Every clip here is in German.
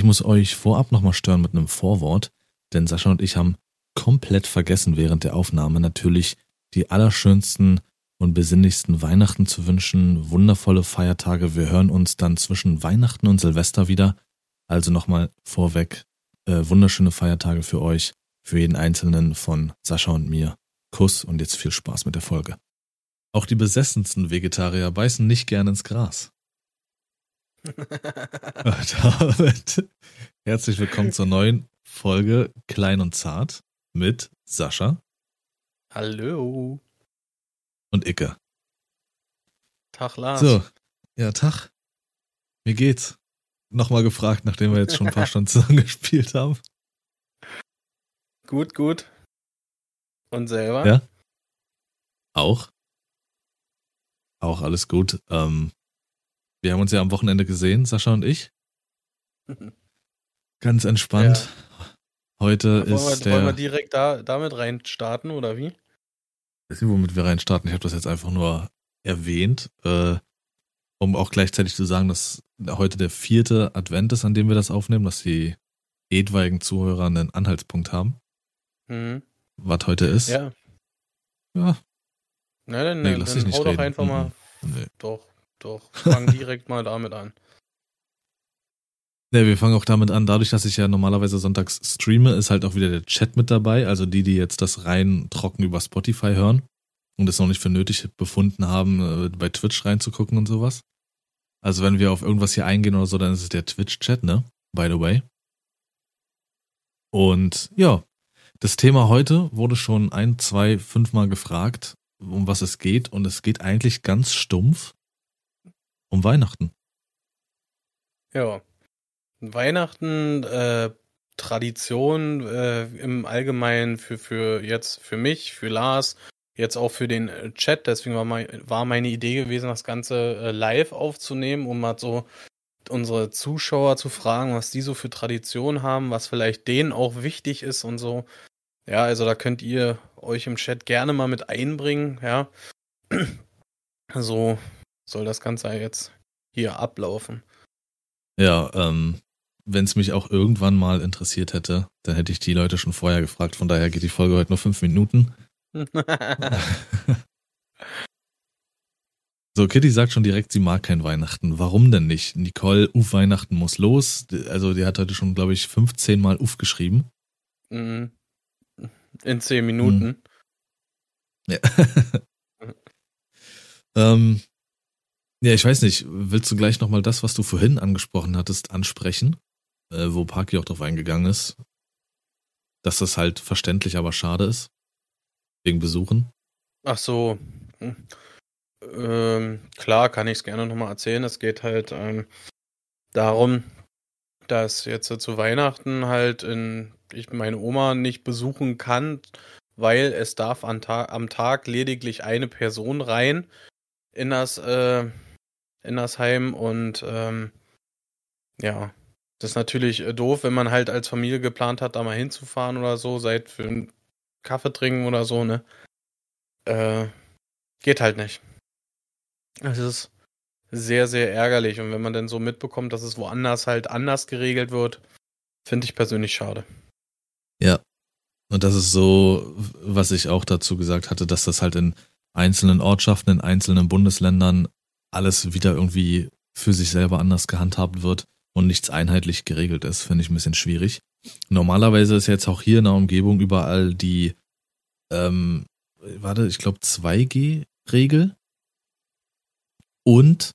Ich muss euch vorab nochmal stören mit einem Vorwort, denn Sascha und ich haben komplett vergessen während der Aufnahme natürlich die allerschönsten und besinnlichsten Weihnachten zu wünschen, wundervolle Feiertage. Wir hören uns dann zwischen Weihnachten und Silvester wieder. Also nochmal vorweg, äh, wunderschöne Feiertage für euch, für jeden Einzelnen von Sascha und mir. Kuss und jetzt viel Spaß mit der Folge. Auch die besessensten Vegetarier beißen nicht gern ins Gras. Damit herzlich willkommen zur neuen Folge Klein und Zart mit Sascha. Hallo. Und Icke. Tag, Lars. So, ja, Tag. Wie geht's? Nochmal gefragt, nachdem wir jetzt schon ein paar Stunden zusammen gespielt haben. Gut, gut. Und selber? Ja. Auch. Auch alles gut. Ähm, wir haben uns ja am Wochenende gesehen, Sascha und ich. Ganz entspannt. Ja. Heute wollen ist wir, der. Wollen wir direkt da, damit rein starten oder wie? Ich weiß nicht, womit wir rein starten. Ich habe das jetzt einfach nur erwähnt, äh, um auch gleichzeitig zu sagen, dass heute der vierte Advent ist, an dem wir das aufnehmen, dass die etwaigen Zuhörer einen Anhaltspunkt haben. Mhm. Was heute ist. Ja. Ja. Na, dann, Nee, dann, lass dich nicht hau doch reden. einfach mal. Mhm. Nee. Doch, doch. Fang direkt mal damit an. Ja, wir fangen auch damit an, dadurch, dass ich ja normalerweise sonntags streame, ist halt auch wieder der Chat mit dabei. Also die, die jetzt das rein trocken über Spotify hören und es noch nicht für nötig befunden haben, äh, bei Twitch reinzugucken und sowas. Also wenn wir auf irgendwas hier eingehen oder so, dann ist es der Twitch-Chat, ne? By the way. Und ja, das Thema heute wurde schon ein, zwei, fünfmal gefragt, um was es geht. Und es geht eigentlich ganz stumpf um Weihnachten. Ja. Weihnachten, äh, Tradition äh, im Allgemeinen für, für jetzt für mich, für Lars, jetzt auch für den äh, Chat. Deswegen war, mein, war meine Idee gewesen, das Ganze äh, live aufzunehmen, um mal so unsere Zuschauer zu fragen, was die so für Tradition haben, was vielleicht denen auch wichtig ist und so. Ja, also da könnt ihr euch im Chat gerne mal mit einbringen, ja. So soll das Ganze jetzt hier ablaufen. Ja, ähm, wenn es mich auch irgendwann mal interessiert hätte, dann hätte ich die Leute schon vorher gefragt. Von daher geht die Folge heute nur fünf Minuten. so, Kitty sagt schon direkt, sie mag kein Weihnachten. Warum denn nicht? Nicole, Uff, Weihnachten muss los. Also, die hat heute schon, glaube ich, 15 Mal Uff geschrieben. Mhm. In zehn Minuten. Ja. ähm, ja, ich weiß nicht. Willst du gleich nochmal das, was du vorhin angesprochen hattest, ansprechen? Äh, wo Parky auch drauf eingegangen ist. Dass das halt verständlich, aber schade ist. Wegen Besuchen. Ach so. Hm. Ähm, klar, kann ich es gerne nochmal erzählen. Es geht halt ähm, darum, dass jetzt zu Weihnachten halt in, ich meine Oma nicht besuchen kann, weil es darf an Ta am Tag lediglich eine Person rein in das, äh, in das Heim und ähm, ja, das ist natürlich äh, doof, wenn man halt als Familie geplant hat, da mal hinzufahren oder so, seit für einen Kaffee trinken oder so, ne? Äh, geht halt nicht. Es ist sehr, sehr ärgerlich. Und wenn man dann so mitbekommt, dass es woanders halt anders geregelt wird, finde ich persönlich schade. Ja. Und das ist so, was ich auch dazu gesagt hatte, dass das halt in einzelnen Ortschaften, in einzelnen Bundesländern alles wieder irgendwie für sich selber anders gehandhabt wird und nichts einheitlich geregelt ist, finde ich ein bisschen schwierig. Normalerweise ist jetzt auch hier in der Umgebung überall die, ähm, warte, ich glaube 2G-Regel und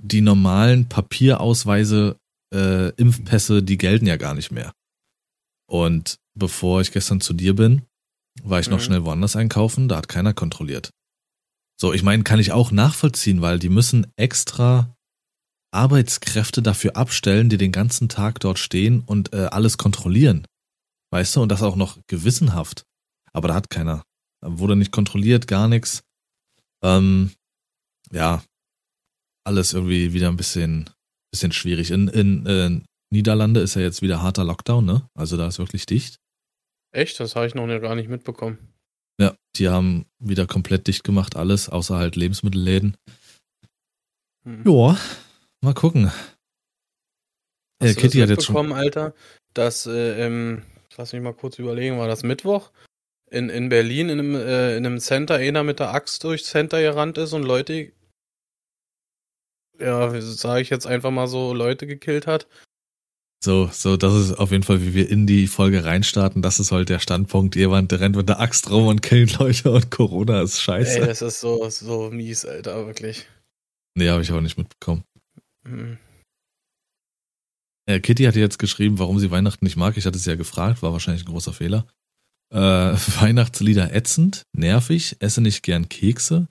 die normalen Papierausweise, äh, Impfpässe, die gelten ja gar nicht mehr. Und bevor ich gestern zu dir bin, war ich noch Mhm. schnell woanders einkaufen, da hat keiner kontrolliert. So, ich meine, kann ich auch nachvollziehen, weil die müssen extra Arbeitskräfte dafür abstellen, die den ganzen Tag dort stehen und äh, alles kontrollieren. Weißt du, und das auch noch gewissenhaft. Aber da hat keiner. Da wurde nicht kontrolliert, gar nichts. Ähm, ja, alles irgendwie wieder ein bisschen, bisschen schwierig. In, in äh, Niederlande ist ja jetzt wieder harter Lockdown, ne? Also da ist wirklich dicht. Echt? Das habe ich noch gar nicht mitbekommen. Ja, die haben wieder komplett dicht gemacht, alles, außer halt Lebensmittelläden. Hm. Ja, mal gucken. Hast äh, Kitty hat jetzt schon Alter, dass äh, ähm, lass mich mal kurz überlegen, war das Mittwoch? In, in Berlin in einem, äh, in einem Center einer mit der Axt durchs Center gerannt ist und Leute, ja, sage ich jetzt einfach mal so, Leute gekillt hat. So, so, das ist auf jeden Fall, wie wir in die Folge reinstarten. Das ist heute der Standpunkt. Jemand rennt mit der Axt rum und killt Leute und Corona ist scheiße. Ey, das ist so, so mies, Alter, wirklich. Nee, habe ich auch nicht mitbekommen. Hm. Äh, Kitty hatte jetzt geschrieben, warum sie Weihnachten nicht mag. Ich hatte sie ja gefragt, war wahrscheinlich ein großer Fehler. Äh, Weihnachtslieder ätzend, nervig, esse nicht gern Kekse.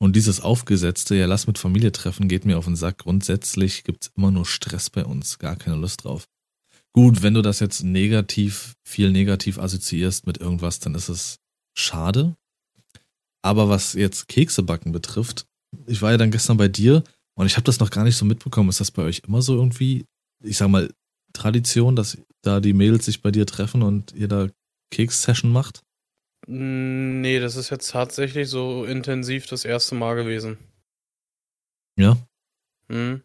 Und dieses aufgesetzte, ja, lass mit Familie treffen, geht mir auf den Sack. Grundsätzlich gibt's immer nur Stress bei uns, gar keine Lust drauf. Gut, wenn du das jetzt negativ, viel negativ assoziierst mit irgendwas, dann ist es schade. Aber was jetzt Keksebacken betrifft, ich war ja dann gestern bei dir und ich habe das noch gar nicht so mitbekommen. Ist das bei euch immer so irgendwie ich sag mal, Tradition, dass da die Mädels sich bei dir treffen und ihr da Keks-Session macht? Nee, das ist jetzt tatsächlich so intensiv das erste Mal gewesen. Ja? Hm.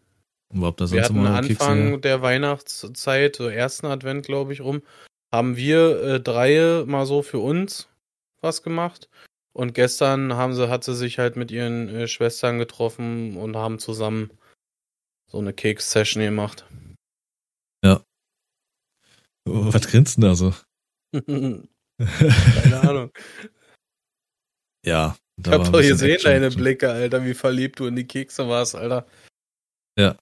Überhaupt Wir hatten mal Anfang Kekse? der Weihnachtszeit, so ersten Advent, glaube ich, rum, haben wir äh, drei mal so für uns was gemacht. Und gestern haben sie, hat sie sich halt mit ihren äh, Schwestern getroffen und haben zusammen so eine Keks-Session gemacht. Ja. Was grinst denn da so? Keine Ahnung. ja. Ich hab doch gesehen, deine Blicke, Alter, wie verliebt du in die Kekse warst, Alter. Ja.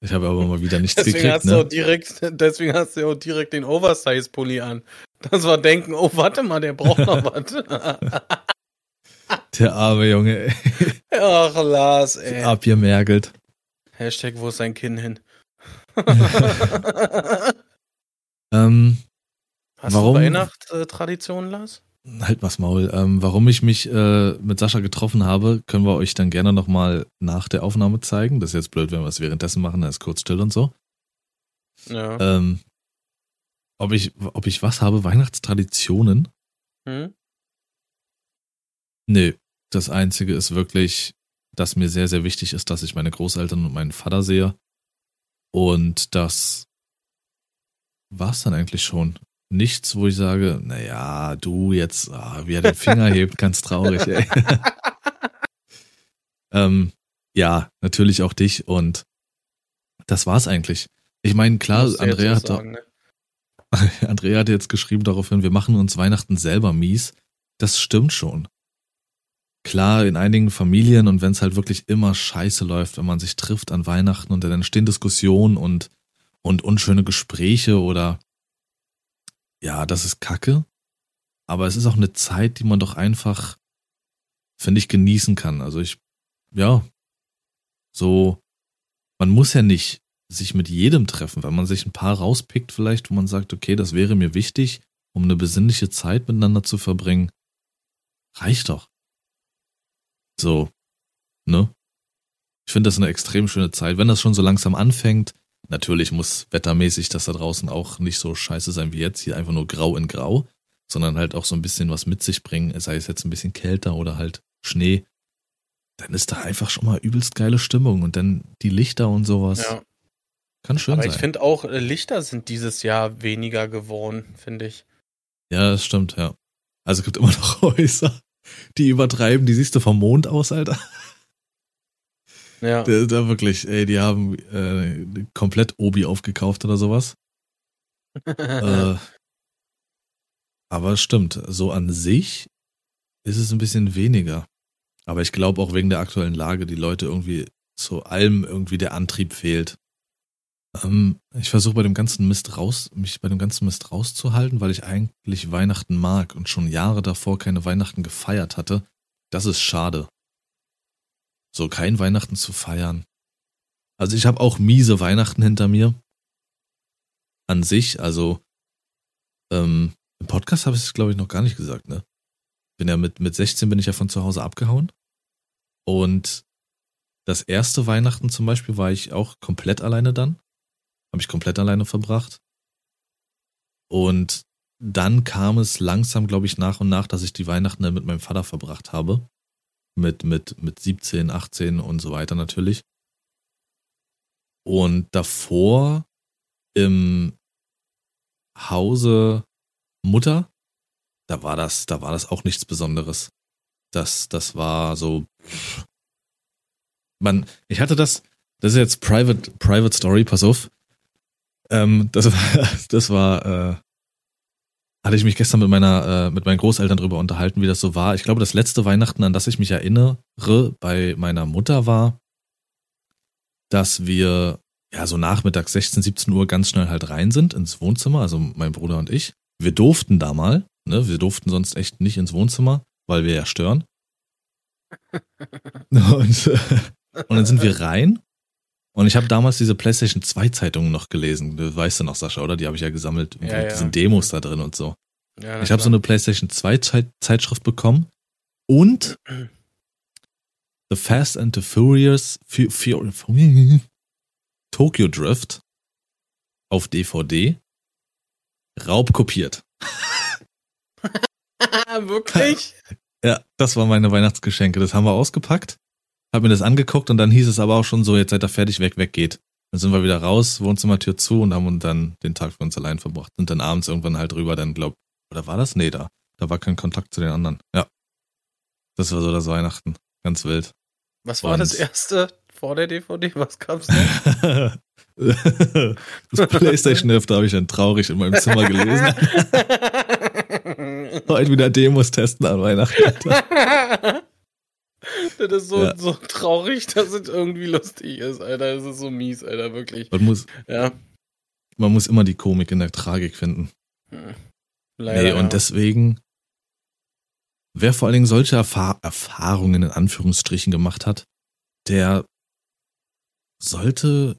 Ich habe aber mal wieder nichts deswegen gekriegt, hast ne? Du auch direkt, deswegen hast du auch direkt den Oversize-Pulli an. Das war denken, oh, warte mal, der braucht noch was. der arme Junge, ey. Ach, Lars, ey. Abgemergelt. Hashtag, wo ist sein Kinn hin? ähm, Hast warum, du Weihnachtstraditionen, Lars? Halt was Maul. Ähm, warum ich mich äh, mit Sascha getroffen habe, können wir euch dann gerne nochmal nach der Aufnahme zeigen. Das ist jetzt blöd, wenn wir es währenddessen machen, da ist kurz still und so. Ja. Ähm, ob ich, ob ich was habe? Weihnachtstraditionen? Hm? Nö. Das einzige ist wirklich, dass mir sehr, sehr wichtig ist, dass ich meine Großeltern und meinen Vater sehe. Und das war's dann eigentlich schon. Nichts, wo ich sage, naja, du jetzt, ah, wie er den Finger hebt, ganz traurig, ey. ähm, ja, natürlich auch dich und das war's eigentlich. Ich meine, klar, Andrea hat, sagen, ne? Andrea hat jetzt geschrieben daraufhin, wir machen uns Weihnachten selber mies. Das stimmt schon. Klar, in einigen Familien und wenn es halt wirklich immer scheiße läuft, wenn man sich trifft an Weihnachten und dann entstehen Diskussionen und, und unschöne Gespräche oder ja, das ist Kacke. Aber es ist auch eine Zeit, die man doch einfach, finde ich, genießen kann. Also ich, ja, so, man muss ja nicht sich mit jedem treffen, weil man sich ein paar rauspickt vielleicht, wo man sagt, okay, das wäre mir wichtig, um eine besinnliche Zeit miteinander zu verbringen. Reicht doch. So, ne? Ich finde das eine extrem schöne Zeit. Wenn das schon so langsam anfängt, natürlich muss wettermäßig das da draußen auch nicht so scheiße sein wie jetzt, hier einfach nur grau in grau, sondern halt auch so ein bisschen was mit sich bringen, sei es jetzt ein bisschen kälter oder halt Schnee, dann ist da einfach schon mal übelst geile Stimmung und dann die Lichter und sowas. Ja. Kann schön Aber sein. ich finde auch, äh, Lichter sind dieses Jahr weniger geworden, finde ich. Ja, das stimmt, ja. Also es gibt immer noch Häuser, die übertreiben, die siehst du vom Mond aus, Alter. Ja. Da, da wirklich, ey, die haben äh, komplett Obi aufgekauft oder sowas. äh, aber es stimmt, so an sich ist es ein bisschen weniger. Aber ich glaube auch wegen der aktuellen Lage, die Leute irgendwie zu allem irgendwie der Antrieb fehlt. Ähm, ich versuche bei dem ganzen Mist raus, mich bei dem ganzen Mist rauszuhalten, weil ich eigentlich Weihnachten mag und schon Jahre davor keine Weihnachten gefeiert hatte. Das ist schade. So kein Weihnachten zu feiern. Also ich habe auch miese Weihnachten hinter mir. An sich, also ähm, im Podcast habe ich es, glaube ich, noch gar nicht gesagt, ne? Bin ja mit, mit 16 bin ich ja von zu Hause abgehauen. Und das erste Weihnachten zum Beispiel war ich auch komplett alleine dann. Habe ich komplett alleine verbracht. Und dann kam es langsam, glaube ich, nach und nach, dass ich die Weihnachten dann mit meinem Vater verbracht habe. Mit, mit, mit 17, 18 und so weiter natürlich. Und davor im Hause Mutter, da war das, da war das auch nichts Besonderes. Das, das war so. Man, ich hatte das, das ist jetzt Private, Private Story, pass auf. Ähm, das war, das war, äh, hatte ich mich gestern mit meiner, äh, mit meinen Großeltern drüber unterhalten, wie das so war. Ich glaube, das letzte Weihnachten, an das ich mich erinnere, bei meiner Mutter war, dass wir ja so nachmittags 16, 17 Uhr ganz schnell halt rein sind ins Wohnzimmer, also mein Bruder und ich. Wir durften da mal, ne? Wir durften sonst echt nicht ins Wohnzimmer, weil wir ja stören. und, und dann sind wir rein und ich habe damals diese PlayStation 2 Zeitungen noch gelesen. Du weißt du noch, Sascha, oder? Die habe ich ja gesammelt ja, mit diesen Demos da drin und so. Ja, ich habe so eine PlayStation 2 Zeit Zeitschrift bekommen und The Fast and the Furious Fu Fu Fu Tokyo Drift auf DVD raubkopiert. Wirklich? Ja, das war meine Weihnachtsgeschenke. Das haben wir ausgepackt, hab mir das angeguckt und dann hieß es aber auch schon so, jetzt seid ihr fertig, weg, weg geht. Dann sind wir wieder raus, Wohnzimmertür zu und haben uns dann den Tag für uns allein verbracht. Und dann abends irgendwann halt drüber, dann glaub, oder war das? Nee, da. Da war kein Kontakt zu den anderen. Ja. Das war so das Weihnachten. Ganz wild. Was war und das erste vor der DVD? Was gab's noch? das Playstation-Heft habe ich dann traurig in meinem Zimmer gelesen. Heute wieder Demos testen an Weihnachten. das ist so, ja. so traurig, dass es irgendwie lustig ist, Alter. Das ist so mies, Alter, wirklich. Man muss, ja. man muss immer die Komik in der Tragik finden. Hm. Leider, nee, und deswegen, wer vor allen Dingen solche Erfahr Erfahrungen in Anführungsstrichen gemacht hat, der sollte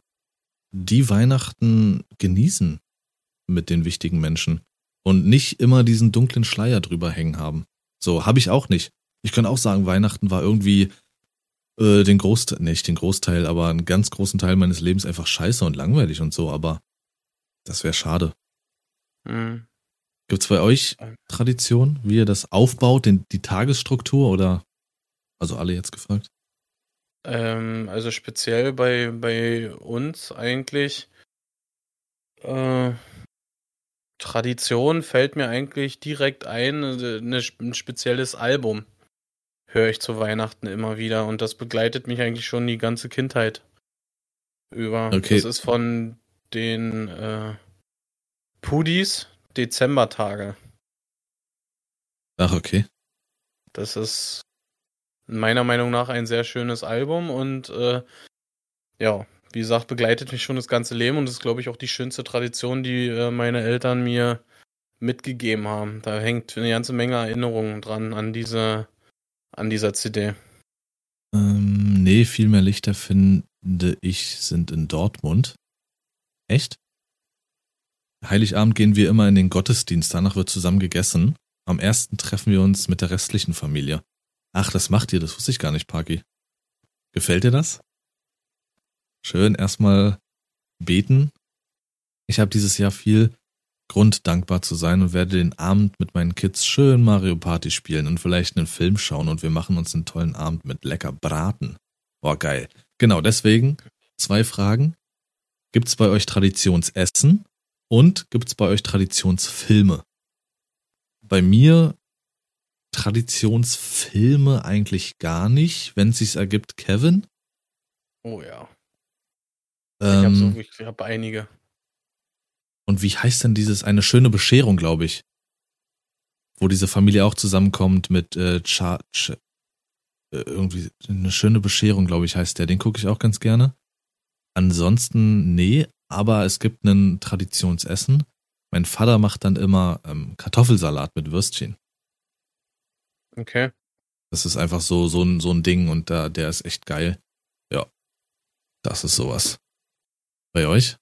die Weihnachten genießen mit den wichtigen Menschen und nicht immer diesen dunklen Schleier drüber hängen haben. So, habe ich auch nicht. Ich kann auch sagen, Weihnachten war irgendwie äh, den Großteil, nicht den Großteil, aber einen ganz großen Teil meines Lebens einfach scheiße und langweilig und so, aber das wäre schade. Mhm. Gibt es bei euch Tradition, wie ihr das aufbaut, den, die Tagesstruktur oder also alle jetzt gefragt? Ähm, also speziell bei, bei uns eigentlich äh, Tradition fällt mir eigentlich direkt ein, eine, ein spezielles Album höre ich zu Weihnachten immer wieder und das begleitet mich eigentlich schon die ganze Kindheit über. Okay. Das ist von den äh, Pudis Dezembertage. Ach, okay. Das ist meiner Meinung nach ein sehr schönes Album und äh, ja, wie gesagt, begleitet mich schon das ganze Leben und ist, glaube ich, auch die schönste Tradition, die äh, meine Eltern mir mitgegeben haben. Da hängt eine ganze Menge Erinnerungen dran an diese, an dieser CD. Ähm, nee, viel mehr Lichter finde ich sind in Dortmund. Echt? Heiligabend gehen wir immer in den Gottesdienst, danach wird zusammen gegessen. Am ersten treffen wir uns mit der restlichen Familie. Ach, das macht ihr, das wusste ich gar nicht, Parky. Gefällt dir das? Schön, erstmal beten. Ich habe dieses Jahr viel Grund, dankbar zu sein und werde den Abend mit meinen Kids schön Mario Party spielen und vielleicht einen Film schauen und wir machen uns einen tollen Abend mit lecker Braten. Boah, geil. Genau, deswegen zwei Fragen. Gibt's bei euch Traditionsessen und gibt's bei euch Traditionsfilme? Bei mir Traditionsfilme eigentlich gar nicht, wenn es sich ergibt, Kevin. Oh ja. Ähm, ich habe so, ich hab einige. Und wie heißt denn dieses eine schöne Bescherung, glaube ich? Wo diese Familie auch zusammenkommt mit äh, Cha, Cha äh, irgendwie eine schöne Bescherung, glaube ich, heißt der. Den gucke ich auch ganz gerne. Ansonsten, nee, aber es gibt ein Traditionsessen. Mein Vater macht dann immer ähm, Kartoffelsalat mit Würstchen. Okay. Das ist einfach so, so ein, so ein Ding und da, der ist echt geil. Ja. Das ist sowas. Bei euch?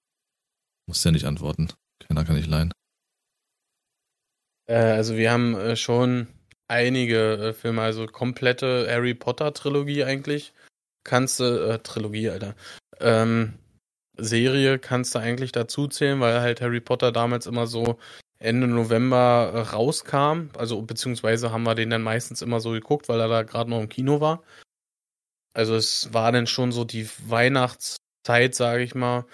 Muss ja nicht antworten. Keiner kann ich leihen. Äh, also wir haben äh, schon einige äh, Filme, also komplette Harry Potter Trilogie eigentlich. Kannst du, äh, Trilogie, Alter. Ähm, Serie kannst du eigentlich dazu zählen, weil halt Harry Potter damals immer so Ende November äh, rauskam. Also beziehungsweise haben wir den dann meistens immer so geguckt, weil er da gerade noch im Kino war. Also es war dann schon so die Weihnachts Zeit, sage ich mal,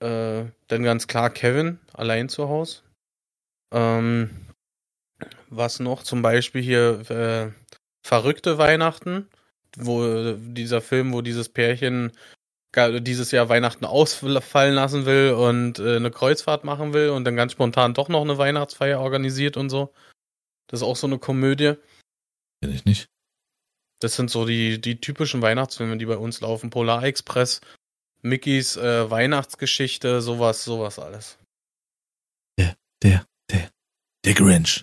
äh, dann ganz klar Kevin allein zu Hause. Ähm, was noch? Zum Beispiel hier äh, Verrückte Weihnachten, wo dieser Film, wo dieses Pärchen dieses Jahr Weihnachten ausfallen lassen will und äh, eine Kreuzfahrt machen will und dann ganz spontan doch noch eine Weihnachtsfeier organisiert und so. Das ist auch so eine Komödie. Kenn ich nicht. Das sind so die, die typischen Weihnachtsfilme, die bei uns laufen. Polar Express, Mickeys äh, Weihnachtsgeschichte, sowas, sowas alles. Der, der, der, der Grinch.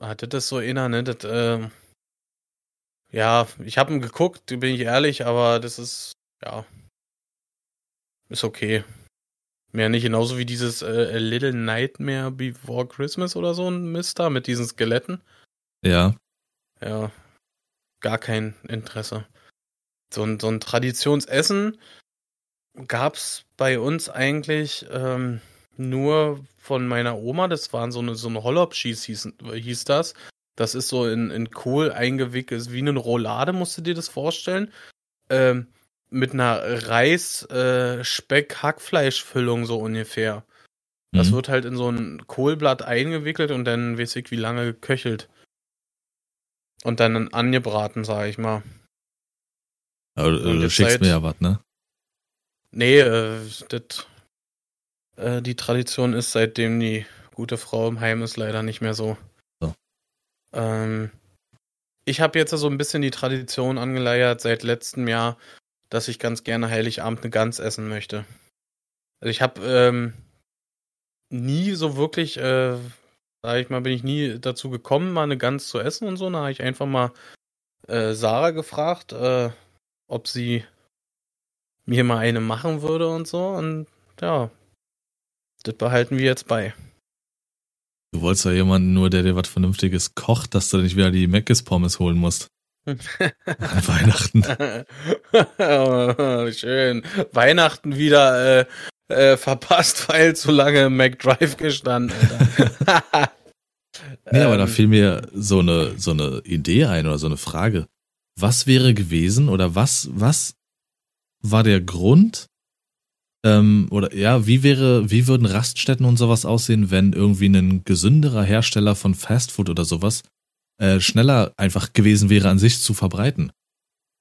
Ah, das so inner, ne? Das, äh, ja, ich habe ihn geguckt, bin ich ehrlich, aber das ist, ja, ist okay. Mehr nicht genauso wie dieses äh, A Little Nightmare Before Christmas oder so ein Mister mit diesen Skeletten. Ja. Ja. Gar kein Interesse. So ein, so ein Traditionsessen gab's bei uns eigentlich ähm, nur von meiner Oma. Das waren so eine, so eine Hollop-Schieß hieß, hieß das. Das ist so in, in Kohl eingewickelt, wie eine Roulade, musst du dir das vorstellen. Ähm, mit einer Reis-Speck-Hackfleischfüllung äh, so ungefähr. Das mhm. wird halt in so ein Kohlblatt eingewickelt und dann weiß ich wie lange geköchelt. Und dann angebraten, sag ich mal. Aber du schickst mir ja was, ne? Nee, äh, das, äh, die Tradition ist, seitdem die gute Frau im Heim ist, leider nicht mehr so. so. Ähm, ich habe jetzt so ein bisschen die Tradition angeleiert seit letztem Jahr, dass ich ganz gerne Heiligabend eine Gans essen möchte. Also ich habe ähm, nie so wirklich, äh, sag ich mal, bin ich nie dazu gekommen, mal eine Gans zu essen und so. Da habe ich einfach mal äh, Sarah gefragt, äh, ob sie mir mal eine machen würde und so. Und ja, das behalten wir jetzt bei. Du wolltest ja jemanden nur, der dir was Vernünftiges kocht, dass du nicht wieder die Meckes Pommes holen musst. An Weihnachten. schön. Weihnachten wieder äh, äh, verpasst, weil zu lange im McDrive gestanden. nee, aber da ähm. fiel mir so eine, so eine Idee ein oder so eine Frage. Was wäre gewesen oder was, was war der Grund, ähm, oder ja, wie wäre, wie würden Raststätten und sowas aussehen, wenn irgendwie ein gesünderer Hersteller von Fastfood oder sowas äh, schneller einfach gewesen wäre, an sich zu verbreiten.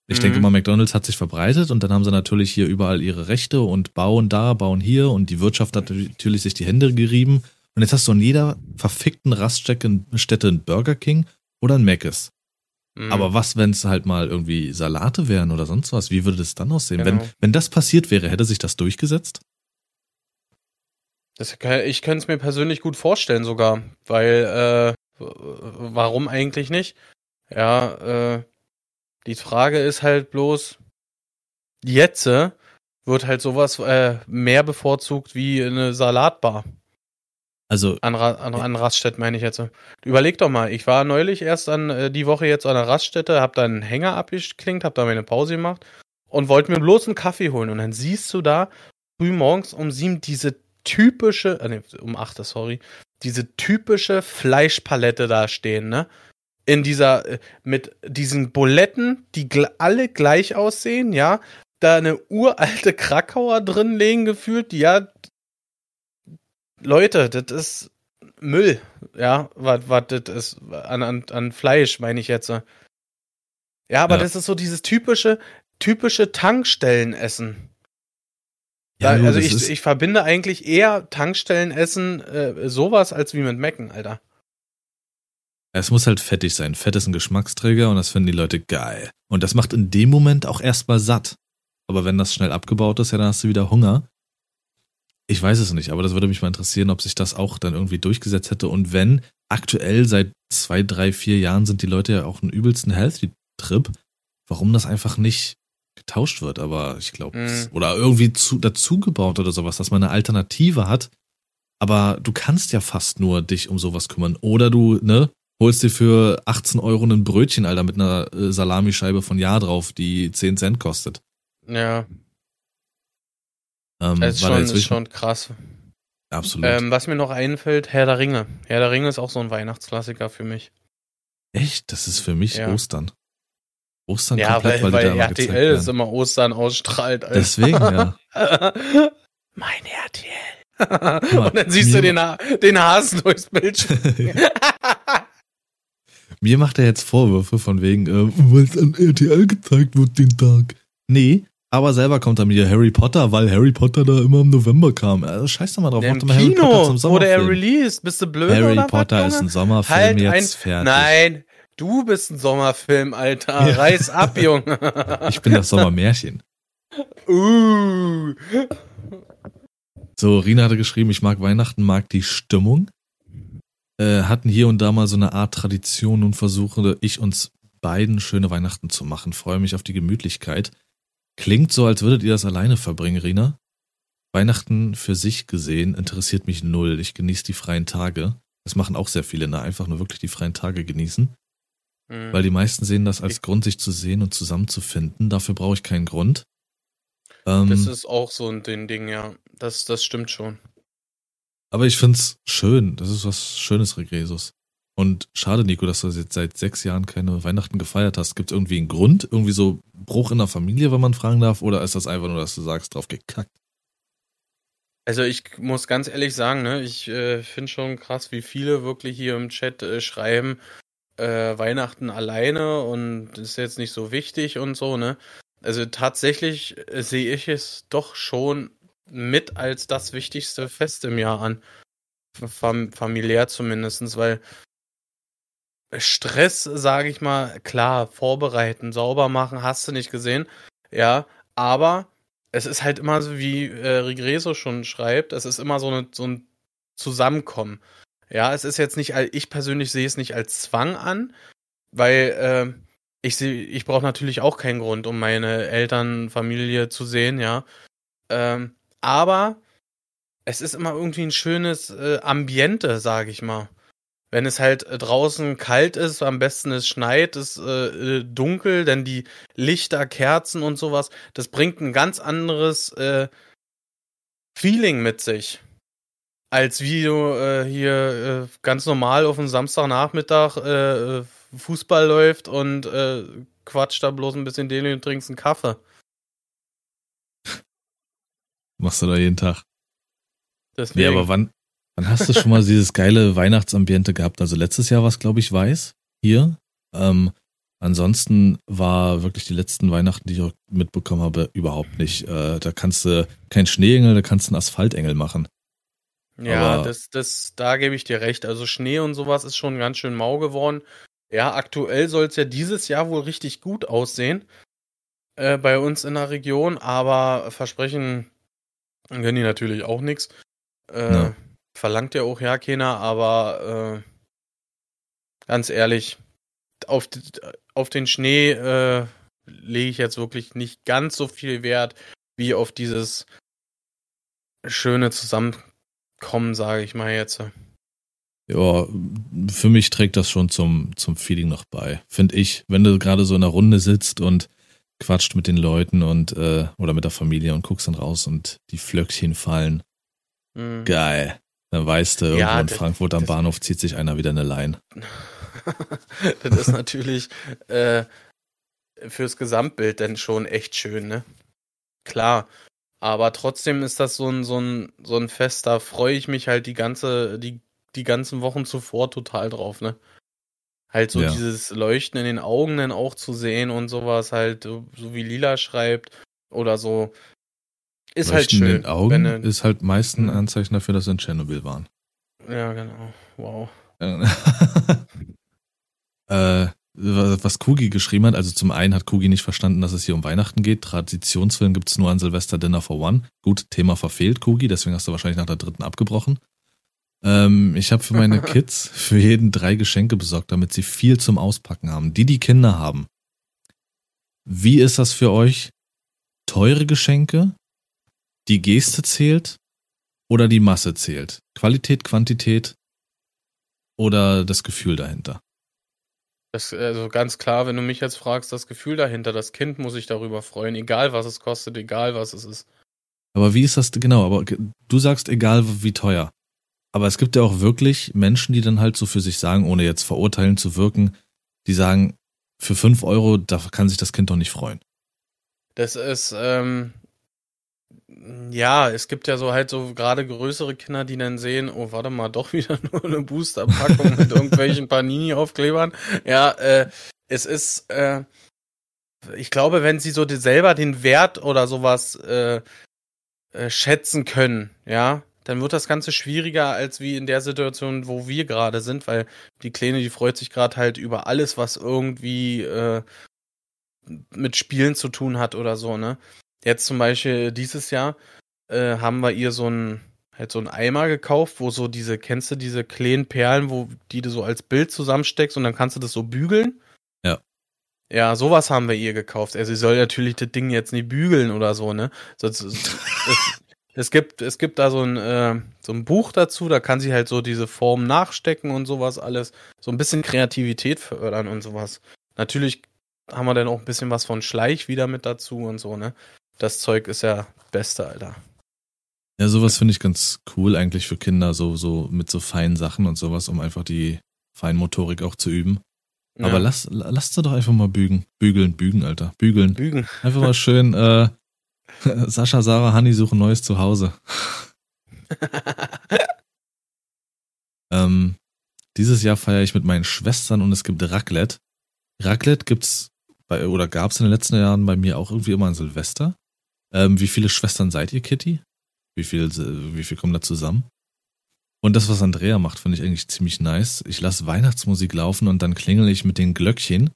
Ich mhm. denke mal, McDonalds hat sich verbreitet und dann haben sie natürlich hier überall ihre Rechte und bauen da, bauen hier und die Wirtschaft hat natürlich sich die Hände gerieben. Und jetzt hast du an jeder verfickten Raststätte einen Burger King oder ein Mc's. Mhm. Aber was, wenn es halt mal irgendwie Salate wären oder sonst was? Wie würde das dann aussehen? Genau. Wenn, wenn das passiert wäre, hätte sich das durchgesetzt? Das, ich könnte es mir persönlich gut vorstellen sogar, weil äh, warum eigentlich nicht? Ja, äh, die Frage ist halt bloß, jetzt äh, wird halt sowas äh, mehr bevorzugt wie eine Salatbar. Also an, an, an Raststätte meine ich jetzt. Überleg doch mal, ich war neulich erst an äh, die Woche jetzt an der Raststätte, hab da einen Hänger abgeklinkt, hab da meine Pause gemacht und wollte mir bloß einen Kaffee holen und dann siehst du da früh morgens um sieben diese typische, äh, nee, um acht, sorry, diese typische Fleischpalette da stehen, ne? In dieser, äh, mit diesen Buletten, die gl alle gleich aussehen, ja? Da eine uralte Krakauer drin legen gefühlt, ja. Leute, das ist Müll, ja, was was das ist an, an, an Fleisch, meine ich jetzt. Ja, aber ja. das ist so dieses typische, typische Tankstellenessen. Ja, also ich, ich verbinde eigentlich eher Tankstellenessen äh, sowas als wie mit Mecken, Alter. Es muss halt fettig sein. Fett ist ein Geschmacksträger und das finden die Leute geil. Und das macht in dem Moment auch erstmal satt. Aber wenn das schnell abgebaut ist, ja, dann hast du wieder Hunger. Ich weiß es nicht, aber das würde mich mal interessieren, ob sich das auch dann irgendwie durchgesetzt hätte. Und wenn, aktuell seit zwei, drei, vier Jahren sind die Leute ja auch einen übelsten Healthy-Trip, warum das einfach nicht getauscht wird, aber ich glaube, mhm. oder irgendwie zu, dazugebaut oder sowas, dass man eine Alternative hat. Aber du kannst ja fast nur dich um sowas kümmern. Oder du, ne, holst dir für 18 Euro ein Brötchen, Alter, mit einer äh, Salamischeibe von Jahr drauf, die 10 Cent kostet. Ja. Ähm, das ist, schon, ist schon krass. Absolut. Ähm, was mir noch einfällt, Herr der Ringe. Herr der Ringe ist auch so ein Weihnachtsklassiker für mich. Echt? Das ist für mich ja. Ostern. Ostern Ja, komplett, weil, weil, weil RTL ist immer Ostern ausstrahlt. Alter. Deswegen, ja. mein RTL. Und dann siehst du den, Ha- den Hasen durchs Bild springen. Mir macht er jetzt Vorwürfe von wegen, äh, weil es an RTL gezeigt wird den Tag. Nee, aber selber kommt er mir Harry Potter, weil Harry Potter da immer im November kam. Also scheiß doch mal drauf, Der mach Im doch mal Harry Potter zum Kino wurde er Sommerfilm. released. Bist du blöd Harry oder Potter was, ist ein? Sommerfilm Halt jetzt ein, fertig. Nein, du bist ein Sommerfilm, Alter. Ja. Reiß ab, Junge. Ich bin das Sommermärchen. uh. So, Rina hatte geschrieben, ich mag Weihnachten, mag die Stimmung. Äh, hatten hier und da mal so eine Art Tradition und versuche ich uns beiden schöne Weihnachten zu machen. Freue mich auf die Gemütlichkeit. Klingt so, als würdet ihr das alleine verbringen, Rina. Weihnachten für sich gesehen interessiert mich null. Ich genieße die freien Tage. Das machen auch sehr viele, ne? Einfach nur wirklich die freien Tage genießen. Hm. Weil die meisten sehen das als Grund, sich zu sehen und zusammenzufinden. Dafür brauche ich keinen Grund. Ähm, Das ist auch so ein Ding, Ding, ja. Das, das stimmt schon. Aber ich find's schön. Das ist was Schönes, Regresus. Und schade, Nico, dass du jetzt seit sechs Jahren keine Weihnachten gefeiert hast. Gibt's irgendwie einen Grund? Irgendwie so Bruch in der Familie, wenn man fragen darf? Oder ist das einfach nur, dass du sagst, drauf gekackt? Also ich muss ganz ehrlich sagen, ne, ich äh, finde schon krass, wie viele wirklich hier im Chat äh, schreiben, äh, Weihnachten alleine und ist jetzt nicht so wichtig und so, ne? Also tatsächlich äh, sehe ich es doch schon mit als das wichtigste Fest im Jahr an. Fam familiär zumindestens, weil Stress, sage ich mal, klar, vorbereiten, sauber machen, hast du nicht gesehen, ja, aber es ist halt immer so, wie äh, Rigreso schon schreibt, es ist immer so, eine, so ein Zusammenkommen. Ja, es ist jetzt nicht, ich persönlich sehe es nicht als Zwang an, weil äh, ich sehe, ich brauche natürlich auch keinen Grund, um meine Eltern, Familie zu sehen, ja. Ähm, aber es ist immer irgendwie ein schönes äh, Ambiente, sage ich mal. Wenn es halt äh, draußen kalt ist, am besten es schneit, es äh, äh, dunkel, denn die Lichter, Kerzen und sowas, das bringt ein ganz anderes äh, Feeling mit sich. Als wie du äh, hier äh, ganz normal auf einem Samstagnachmittag Fußball läuft und äh, quatscht da bloß ein bisschen Deli und trinkst einen Kaffee. Machst du da jeden Tag? Deswegen. Nee, aber wann, wann hast du schon mal dieses geile Weihnachtsambiente gehabt? Also letztes Jahr war es, glaube ich, weiß. Hier. Ähm, ansonsten war wirklich die letzten Weihnachten, die ich auch mitbekommen habe, überhaupt nicht. Äh, da kannst du kein Schneeengel, da kannst du einen Asphaltengel machen. Ja, Aber- das, das, da gebe ich dir recht. Also Schnee und sowas ist schon ganz schön mau geworden. Ja, aktuell soll es ja dieses Jahr wohl richtig gut aussehen äh, bei uns in der Region, aber versprechen können die natürlich auch nichts. Äh, Ja. Verlangt ja auch ja keiner, aber äh, ganz ehrlich, auf, auf den Schnee äh, lege ich jetzt wirklich nicht ganz so viel Wert wie auf dieses schöne Zusammenkommen, sage ich mal jetzt. Ja, für mich trägt das schon zum, zum Feeling noch bei. Finde ich, wenn du gerade so in einer Runde sitzt und quatscht mit den Leuten und äh, oder mit der Familie und guckst dann raus und die Flöckchen fallen. Mhm. Geil. Dann weißt du, irgendwo Ja, in das- Frankfurt am das- Bahnhof zieht sich einer wieder eine Line. das ist natürlich äh, fürs Gesamtbild dann schon echt schön, ne? Klar. Aber trotzdem ist das so ein, so ein, so ein Fest, da freue ich mich halt die ganze, die, die ganzen Wochen zuvor total drauf, ne? Halt so Ja. dieses Leuchten in den Augen dann auch zu sehen und sowas halt, so wie Lila schreibt oder so. Ist halt schön. den Augen wenn du- ist halt meist ein Mhm. Anzeichen dafür, dass sie in Tschernobyl waren. ja, genau. Wow. äh, was Kugi geschrieben hat, also zum einen hat Kugi nicht verstanden, dass es hier um Weihnachten geht. Traditionsfilm gibt's nur an Silvester Dinner for One. Gut, Thema verfehlt, Kugi, deswegen hast du wahrscheinlich nach der dritten abgebrochen. Ähm, ich habe für meine Kids für jeden drei Geschenke besorgt, damit sie viel zum Auspacken haben. Die, die Kinder haben. Wie ist das für euch? Teure Geschenke? Die Geste zählt? Oder die Masse zählt? Qualität, Quantität? Oder das Gefühl dahinter? Das, also ganz klar, wenn du mich jetzt fragst, das Gefühl dahinter, das Kind muss sich darüber freuen, egal was es kostet, egal was es ist. Aber wie ist das genau? Aber du sagst, egal wie teuer. Aber es gibt ja auch wirklich Menschen, die dann halt so für sich sagen, ohne jetzt verurteilen zu wirken, die sagen, für fünf Euro, da kann sich das Kind doch nicht freuen. Das ist, ähm, ja, es gibt ja so halt so gerade größere Kinder, die dann sehen, oh, warte mal, doch wieder nur eine Boosterpackung mit irgendwelchen Panini-Aufklebern. Ja, äh, es ist, äh, ich glaube, wenn sie so die, selber den Wert oder sowas äh, äh, schätzen können, ja, dann wird das Ganze schwieriger als wie in der Situation, wo wir gerade sind, weil die Kleine, die freut sich gerade halt über alles, was irgendwie äh, mit Spielen zu tun hat oder so, ne? Jetzt zum Beispiel dieses Jahr äh, haben wir ihr so ein halt so ein Eimer gekauft, wo so diese, kennst du diese kleinen Perlen, wo die du so als Bild zusammensteckst und dann kannst du das so bügeln? Ja. Ja, sowas haben wir ihr gekauft. Also sie soll natürlich das Ding jetzt nicht bügeln oder so, ne? Sonst, es, es gibt, es gibt da so ein, äh, so ein Buch dazu, da kann sie halt so diese Form nachstecken und sowas alles. So ein bisschen Kreativität fördern und sowas. Natürlich haben wir dann auch ein bisschen was von Schleich wieder mit dazu und so, ne? Das Zeug ist ja beste, Alter. Ja, sowas finde ich ganz cool eigentlich für Kinder, so, so mit so feinen Sachen und sowas, um einfach die Feinmotorik auch zu üben. Ja. Aber lass, lass sie doch einfach mal bügen. Bügeln, bügen, Alter. Bügeln. Bügen. Einfach mal schön, äh, Sascha, Sarah, Hanni suchen neues Zuhause. ähm, dieses Jahr feiere ich mit meinen Schwestern und es gibt Raclette. Raclette gibt's bei, oder gab's in den letzten Jahren bei mir auch irgendwie immer an Silvester. Ähm, wie viele Schwestern seid ihr, Kitty? Wie viel, wie viel kommen da zusammen? Und das, was Andrea macht, finde ich eigentlich ziemlich nice. Ich lasse Weihnachtsmusik laufen und dann klingel ich mit den Glöckchen.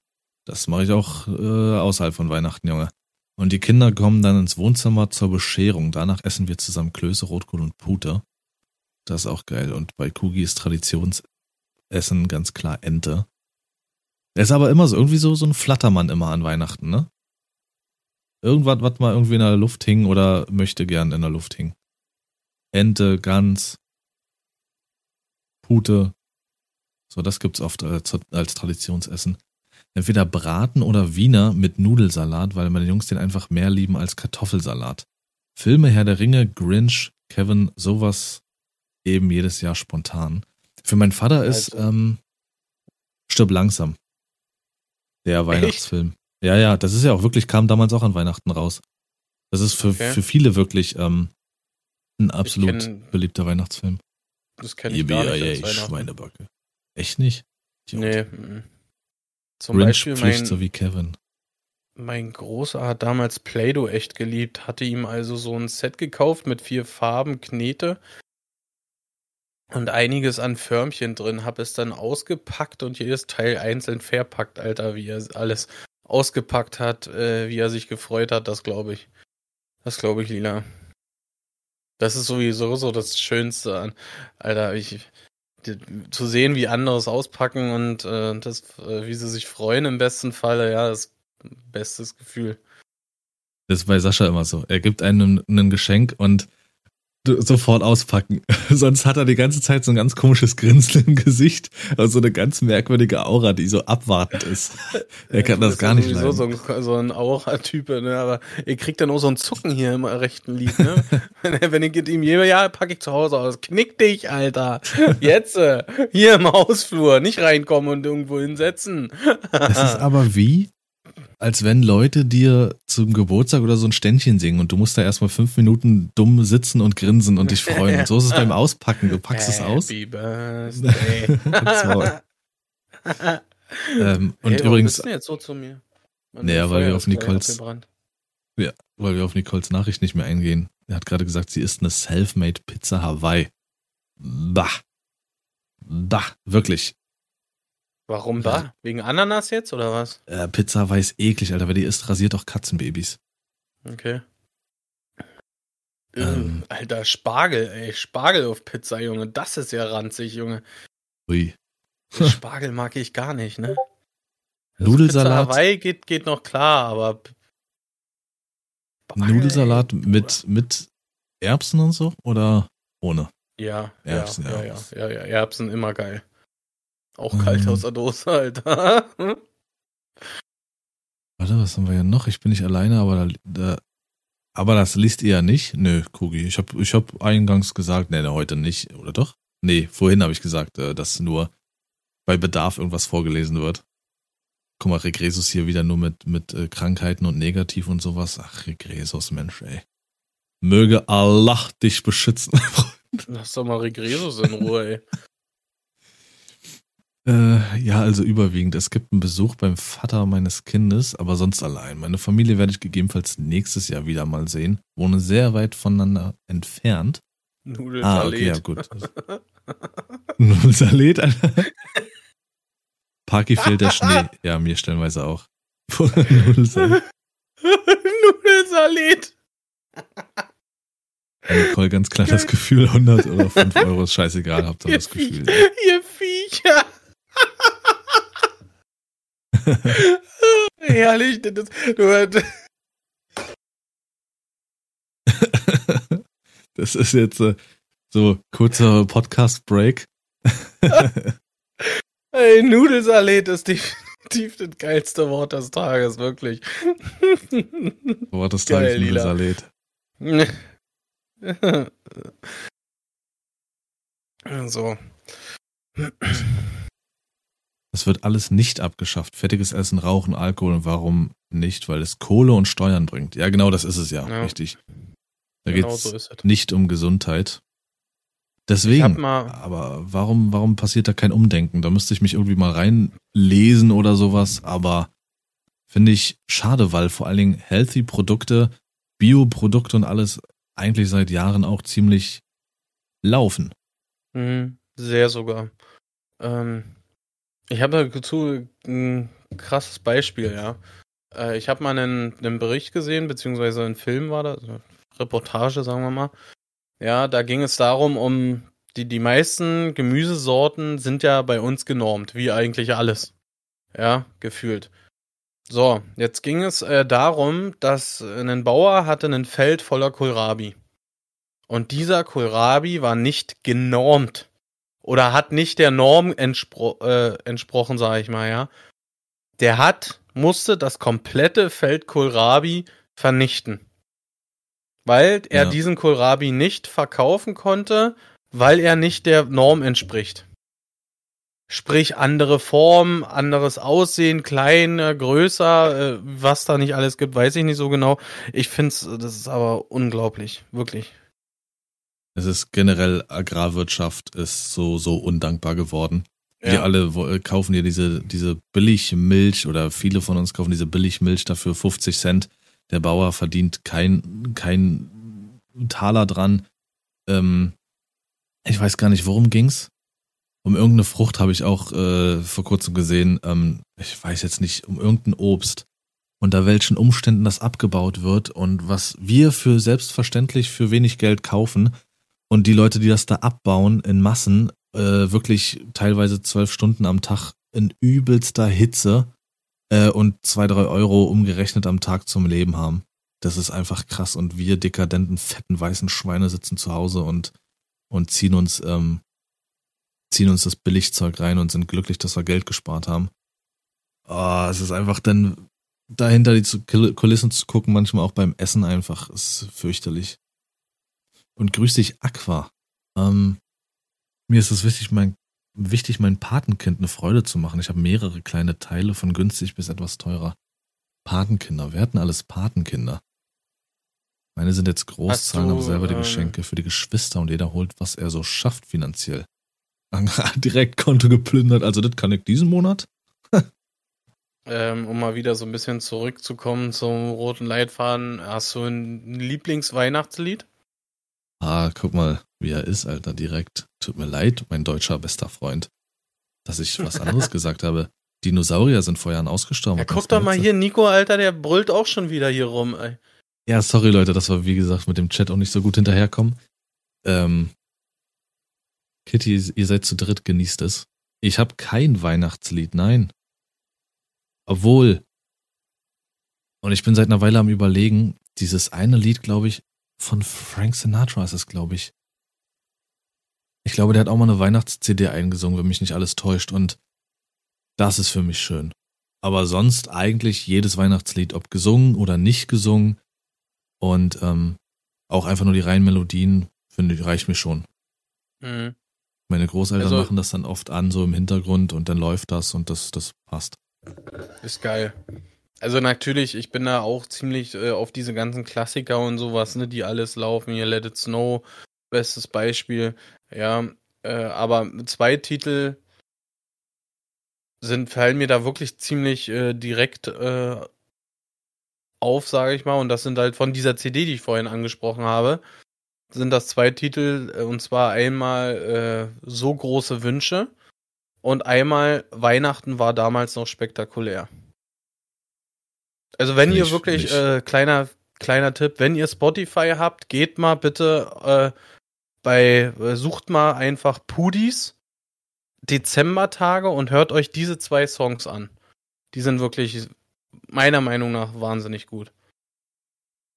Das mache ich auch äh, außerhalb von Weihnachten, Junge. Und die Kinder kommen dann ins Wohnzimmer zur Bescherung. Danach essen wir zusammen Klöße, Rotkohl und Pute. Das ist auch geil. Und bei Kugi ist Traditionsessen ganz klar Ente. Er ist aber immer so, irgendwie so, so ein Flattermann immer an Weihnachten, ne? Irgendwas, was mal irgendwie in der Luft hing oder möchte gern in der Luft hing. Ente, Gans, Pute. So, das gibt's oft als, als Traditionsessen. Entweder Braten oder Wiener mit Nudelsalat, weil meine Jungs den einfach mehr lieben als Kartoffelsalat. Filme Herr der Ringe, Grinch, Kevin, sowas eben jedes Jahr spontan. Für meinen Vater ist also. ähm, Stirb langsam. Der Weihnachtsfilm. Ja, ja, das ist ja auch wirklich, kam damals auch an Weihnachten raus. Das ist für, okay. für viele wirklich ähm, ein absolut kenn, beliebter Weihnachtsfilm. Das kenne ich gar nicht als Schweinebacke. Echt nicht? Idiot. Nee. M Zum Grinch Beispiel mein, so wie Kevin. Mein Großer hat damals Play-Doh echt geliebt, hatte ihm also so ein Set gekauft mit vier Farben, Knete und einiges an Förmchen drin, hab es dann ausgepackt und jedes Teil einzeln verpackt, Alter, wie er alles ausgepackt hat, äh, wie er sich gefreut hat, das glaube ich. Das glaube ich, Lila. Das ist sowieso so das Schönste an, Alter, ich, zu sehen, wie andere es auspacken und äh, das, äh, wie sie sich freuen im besten Falle, ja, das bestes Gefühl. Das ist bei Sascha immer so. Er gibt einem ein Geschenk und sofort auspacken. Sonst hat er die ganze Zeit so ein ganz komisches Grinsen im Gesicht, also so eine ganz merkwürdige Aura, die so abwartend ist. Er kann das gar nicht leiden. So ein, so ein Aura-Typ, ne? aber ihr kriegt dann auch so ein Zucken hier im rechten Lied. Ne? wenn ihr ihm jeder, ja, pack ich zu Hause aus. Knick dich, Alter. Jetzt, äh, hier im Hausflur, nicht reinkommen und irgendwo hinsetzen. das ist aber wie, als wenn Leute dir zum Geburtstag oder so ein Ständchen singen und du musst da erstmal fünf Minuten dumm sitzen und grinsen und dich freuen. Und so ist es beim Auspacken. Du packst es aus. Happy Birthday. ähm, und hey, übrigens. Bist du jetzt so zu mir? naja, weil wir auf Nicoles. Ja, weil wir auf Nicoles Nachricht nicht mehr eingehen. Er hat gerade gesagt, sie ist eine Selfmade Pizza Hawaii. Bah. Bah, wirklich. Warum da? Wegen Ananas jetzt oder was? Äh, Pizza weiß eklig, Alter, weil die isst rasiert doch Katzenbabys. Okay. Ähm, Alter, Spargel, ey. Spargel auf Pizza, Junge. Das ist ja ranzig, Junge. Ui. Spargel mag ich gar nicht, ne? Also Nudelsalat. Pizza Hawaii geht, geht noch klar, aber. Spargel, Nudelsalat ey, mit, mit Erbsen und so? Oder ohne? Ja, Erbsen, ja, ja, ja, ja, ja, Erbsen immer geil. Auch kalt ähm, aus der Dose, Alter. Warte, was haben wir ja noch? Ich bin nicht alleine, aber da, da aber das liest ihr ja nicht? Nö, Kugi. Ich habe ich hab eingangs gesagt, nee, heute nicht, oder doch? Nee, vorhin habe ich gesagt, äh, dass nur bei Bedarf irgendwas vorgelesen wird. guck mal, Regresus hier wieder nur mit, mit äh, Krankheiten und Negativ und sowas. Ach, Regresus, Mensch, ey. Möge Allah dich beschützen. Lass doch mal Regresus in Ruhe, ey. Äh, ja, also überwiegend. Es gibt einen Besuch beim Vater meines Kindes, aber sonst allein. Meine Familie werde ich gegebenenfalls nächstes Jahr wieder mal sehen. Wohne sehr weit voneinander entfernt. Nudelsalet. Ah, okay, ja, gut. Nudelsalet, Alter. Parky fehlt der Schnee. Ja, mir stellenweise auch. Nudelsalet. Nudelsalet. Nicole, ganz klar das Gefühl, 100 oder 5 Euro ist scheißegal, habt ihr das Gefühl. Ihr Viecher. Herrlich. Das, du, Das ist jetzt äh, so kurzer Podcast-Break. ey, Nudelsalat ist definitiv das geilste Wort des Tages, wirklich. Wort des Tages. Nudelsalat. so. Es wird alles nicht abgeschafft. Fettiges Essen, Rauchen, Alkohol und warum nicht? Weil es Kohle und Steuern bringt. Ja, genau, das ist es ja, Ja. richtig. Da Genau geht's so es. nicht um Gesundheit. Deswegen, aber warum, warum passiert da kein Umdenken? Da müsste ich mich irgendwie mal reinlesen oder sowas, aber finde ich schade, weil vor allen Dingen healthy Produkte, Bioprodukte und alles eigentlich seit Jahren auch ziemlich laufen. Mhm, sehr sogar. Ähm, ich habe dazu ein krasses Beispiel, ja. Äh, ich habe mal einen, einen Bericht gesehen, beziehungsweise ein Film war das, eine Reportage, sagen wir mal. Ja, da ging es darum, um die, die meisten Gemüsesorten sind ja bei uns genormt, wie eigentlich alles. Ja, gefühlt. So, jetzt ging es äh, darum, dass ein Bauer hatte ein Feld voller Kohlrabi. Und dieser Kohlrabi war nicht genormt. Oder hat nicht der Norm entspro äh, entsprochen, sage ich mal, ja. Der hat, musste das komplette Feld Kohlrabi vernichten. Weil er Ja. diesen Kohlrabi nicht verkaufen konnte, weil er nicht der Norm entspricht. Sprich, andere Formen, anderes Aussehen, kleiner, größer, äh, was da nicht alles gibt, weiß ich nicht so genau. Ich find's, das ist aber unglaublich, wirklich. Es ist generell Agrarwirtschaft ist so, so undankbar geworden. Wir alle äh, kaufen hier diese, diese Billigmilch oder viele von uns kaufen diese Billigmilch dafür 50 Cent. Der Bauer verdient kein, kein Taler dran. Ähm, ich weiß gar nicht, worum ging's. Um irgendeine Frucht habe ich auch äh, vor kurzem gesehen. Ähm, ich weiß jetzt nicht, um irgendein Obst. Unter welchen Umständen das abgebaut wird und was wir für selbstverständlich für wenig Geld kaufen. Und die Leute, die das da abbauen in Massen, äh, wirklich teilweise zwölf Stunden am Tag in übelster Hitze äh, und zwei, drei Euro umgerechnet am Tag zum Leben haben. Das ist einfach krass. Und wir dekadenten, fetten, weißen Schweine sitzen zu Hause und, und ziehen uns, ähm, ziehen uns das Billigzeug rein und sind glücklich, dass wir Geld gespart haben. Oh, es ist einfach dann dahinter die Kulissen zu gucken, manchmal auch beim Essen einfach, ist fürchterlich. Und grüß dich, Aqua. Ähm, mir ist es wichtig, mein, wichtig, mein Patenkind eine Freude zu machen. Ich habe mehrere kleine Teile von günstig bis etwas teurer. Patenkinder. Wir hatten alles Patenkinder. Meine sind jetzt groß, zahlen aber selber die ähm, Geschenke für die Geschwister und jeder holt, was er so schafft finanziell. Direkt Konto geplündert. Also das kann ich diesen Monat. Ähm, um mal wieder so ein bisschen zurückzukommen zum roten Leitfaden, hast du ein Lieblingsweihnachtslied? Ah, guck mal, wie er ist, Alter, direkt. Tut mir leid, mein deutscher bester Freund, dass ich was anderes gesagt habe. Dinosaurier sind vor Jahren ausgestorben. Ja, guck doch mal hier, Nico, Alter, der brüllt auch schon wieder hier rum, ey. Ja, sorry Leute, dass wir wie gesagt mit dem Chat auch nicht so gut hinterherkommen. Ähm, Kitty, ihr seid zu dritt, genießt es. Ich habe kein Weihnachtslied, nein. Obwohl. Und ich bin seit einer Weile am überlegen, dieses eine Lied, glaube ich, von Frank Sinatra ist es, glaube ich. Ich glaube, der hat auch mal eine Weihnachts-CD eingesungen, wenn mich nicht alles täuscht. Und das ist für mich schön. Aber sonst eigentlich jedes Weihnachtslied, ob gesungen oder nicht gesungen. Und ähm, auch einfach nur die reinen Melodien, finde ich, reicht mir schon. Mhm. Meine Großeltern Also- machen das dann oft an, so im Hintergrund, und dann läuft das und das, das passt. Ist geil. Also natürlich, ich bin da auch ziemlich äh, auf diese ganzen Klassiker und sowas, ne, die alles laufen. Hier Let It Snow, bestes Beispiel. Ja, äh, aber zwei Titel sind, fallen mir da wirklich ziemlich äh, direkt äh, auf, sage ich mal. Und das sind halt von dieser CD, die ich vorhin angesprochen habe, sind das zwei Titel. Äh, und zwar einmal äh, So große Wünsche und einmal Weihnachten war damals noch spektakulär. Also wenn nicht, ihr wirklich, äh, kleiner, kleiner Tipp, wenn ihr Spotify habt, geht mal bitte äh, bei, äh, sucht mal einfach Pudis Dezembertage und hört euch diese zwei Songs an. Die sind wirklich meiner Meinung nach wahnsinnig gut.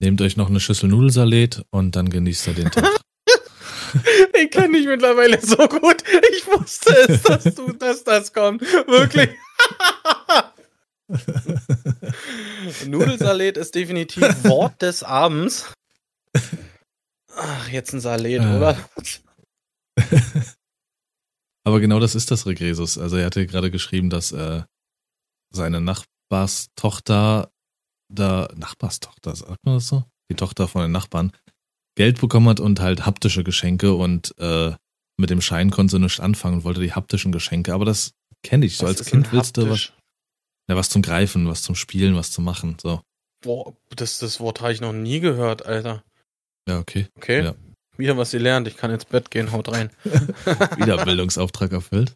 Nehmt euch noch eine Schüssel Nudelsalat und dann genießt ihr den Tag. ich kenne dich mittlerweile so gut. Ich wusste es, dass du, dass das kommt. Wirklich. Nudelsalat ist definitiv Wort des Abends. Ach, jetzt ein Salat, äh. oder? Aber genau das ist das Regresus. Also er hatte gerade geschrieben, dass äh, seine Nachbarstochter da, Nachbarstochter, sagt man das so? Die Tochter von den Nachbarn, Geld bekommen hat und halt haptische Geschenke und äh, mit dem Schein konnte sie nichts anfangen und wollte die haptischen Geschenke. Aber das kenne ich. So was als Kind willst du was, ja, was zum Greifen, was zum Spielen, was zu machen. So. Boah, das, das Wort habe ich noch nie gehört, Alter. Ja, okay. Okay. Ja. Wieder was gelernt. Ich kann ins Bett gehen, haut rein. Wieder Bildungsauftrag erfüllt.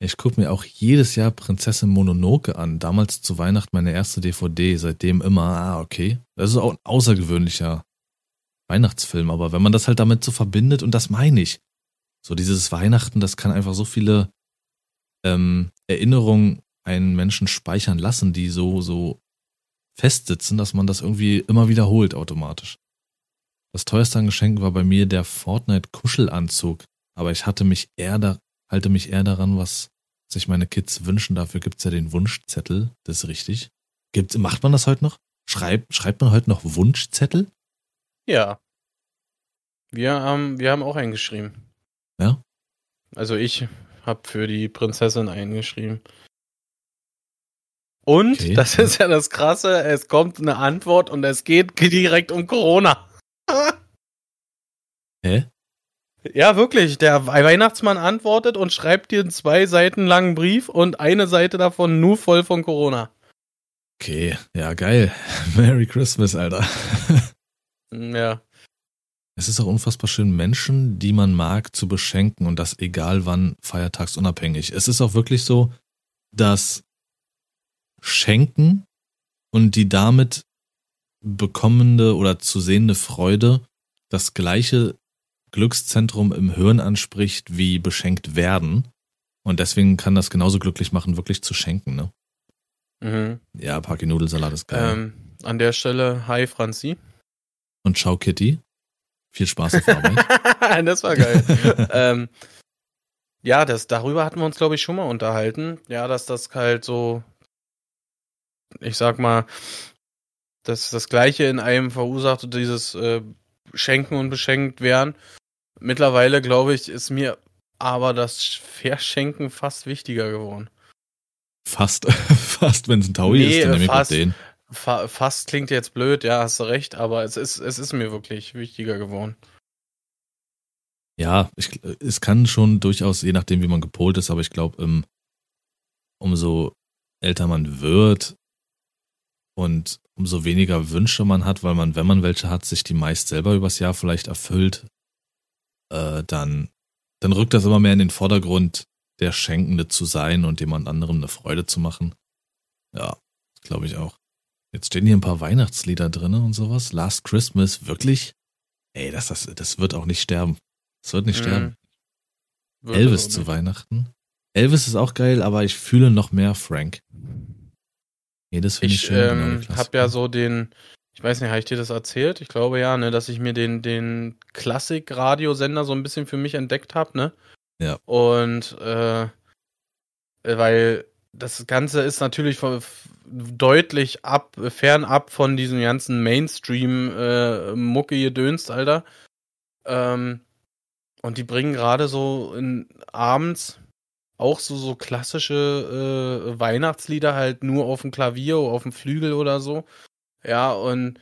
Ich gucke mir auch jedes Jahr Prinzessin Mononoke an. Damals zu Weihnachten meine erste DVD, seitdem immer, ah, okay. Das ist auch ein außergewöhnlicher Weihnachtsfilm, aber wenn man das halt damit so verbindet, und das meine ich, so dieses Weihnachten, das kann einfach so viele ähm, Erinnerungen einen Menschen speichern lassen, die so, so festsitzen, dass man das irgendwie immer wiederholt automatisch. Das teuerste an Geschenken war bei mir der Fortnite-Kuschelanzug, aber ich hatte mich eher da, halte mich eher daran, was sich meine Kids wünschen. Dafür gibt's ja den Wunschzettel, das ist richtig. Gibt, macht man das heute noch? Schreibt, schreibt man heute noch Wunschzettel? Ja. Wir haben, wir haben auch eingeschrieben. Ja? Also ich habe für die Prinzessin eingeschrieben. Und, okay. das ist ja das Krasse, es kommt eine Antwort und es geht direkt um Corona. Hä? Ja, wirklich. Der Weihnachtsmann antwortet und schreibt dir einen zwei Seiten langen Brief und eine Seite davon nur voll von Corona. Okay, ja, geil. Merry Christmas, Alter. Ja. Es ist auch unfassbar schön, Menschen, die man mag, zu beschenken und das egal wann, feiertagsunabhängig. Es ist auch wirklich so, dass Schenken und die damit bekommende oder zu sehende Freude das gleiche Glückszentrum im Hirn anspricht wie beschenkt werden. Und deswegen kann das genauso glücklich machen, wirklich zu schenken, ne? Mhm. Ja, Paki Nudelsalat ist geil. Ähm, an der Stelle, hi Franzi. Und ciao Kitty. Viel Spaß auf Arbeit. das war geil. ähm, ja, das, darüber hatten wir uns, glaube ich, schon mal unterhalten. Ja, dass das halt so, ich sag mal, dass das Gleiche in einem verursacht, dieses äh, Schenken und beschenkt werden. Mittlerweile, glaube ich, ist mir aber das Verschenken fast wichtiger geworden. Fast, fast, wenn es ein Taui nee, ist, dann nehme ich fast, den. Fa fast klingt jetzt blöd, ja, hast du recht, aber es ist, es ist mir wirklich wichtiger geworden. Ja, ich, es kann schon durchaus, je nachdem, wie man gepolt ist, aber ich glaube, um, umso älter man wird und umso weniger Wünsche man hat, weil man, wenn man welche hat, sich die meist selber übers Jahr vielleicht erfüllt, äh, dann, dann rückt das immer mehr in den Vordergrund, der Schenkende zu sein und jemand anderem eine Freude zu machen. Ja, glaube ich auch. Jetzt stehen hier ein paar Weihnachtslieder drin und sowas. Last Christmas, wirklich? Ey, das, das, das wird auch nicht sterben. Das wird nicht mhm. sterben. Wird Elvis zu Weihnachten. Elvis ist auch geil, aber ich fühle noch mehr Frank. Nee, das finde ich, ich schön. Ähm, genau hab ja so den, ich weiß nicht, habe ich dir das erzählt? Ich glaube ja, ne, dass ich mir den, den Klassik-Radiosender so ein bisschen für mich entdeckt habe, ne? Ja. Und äh, weil das Ganze ist natürlich deutlich ab, fernab von diesem ganzen Mainstream-Mucke-Gedönst, äh, Alter. Ähm, und die bringen gerade so in, abends auch so, so klassische äh, Weihnachtslieder halt nur auf dem Klavier, auf dem Flügel oder so. Ja, und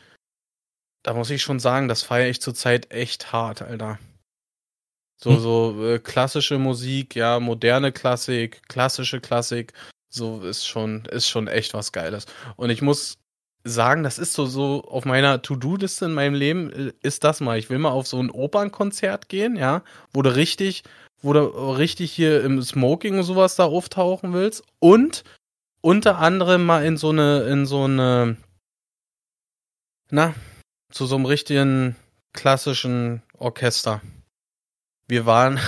da muss ich schon sagen, das feiere ich zurzeit echt hart, Alter. So, hm. so äh, klassische Musik, ja, moderne Klassik, klassische Klassik, so ist schon, ist schon echt was Geiles. Und ich muss sagen, das ist so, so auf meiner To-Do-Liste in meinem Leben, äh, ist das mal. Ich will mal auf so ein Opernkonzert gehen, ja, wo du richtig, wo du richtig hier im Smoking und sowas da auftauchen willst. Und unter anderem mal in so eine, in so eine, na, zu so einem richtigen klassischen Orchester. Wir waren.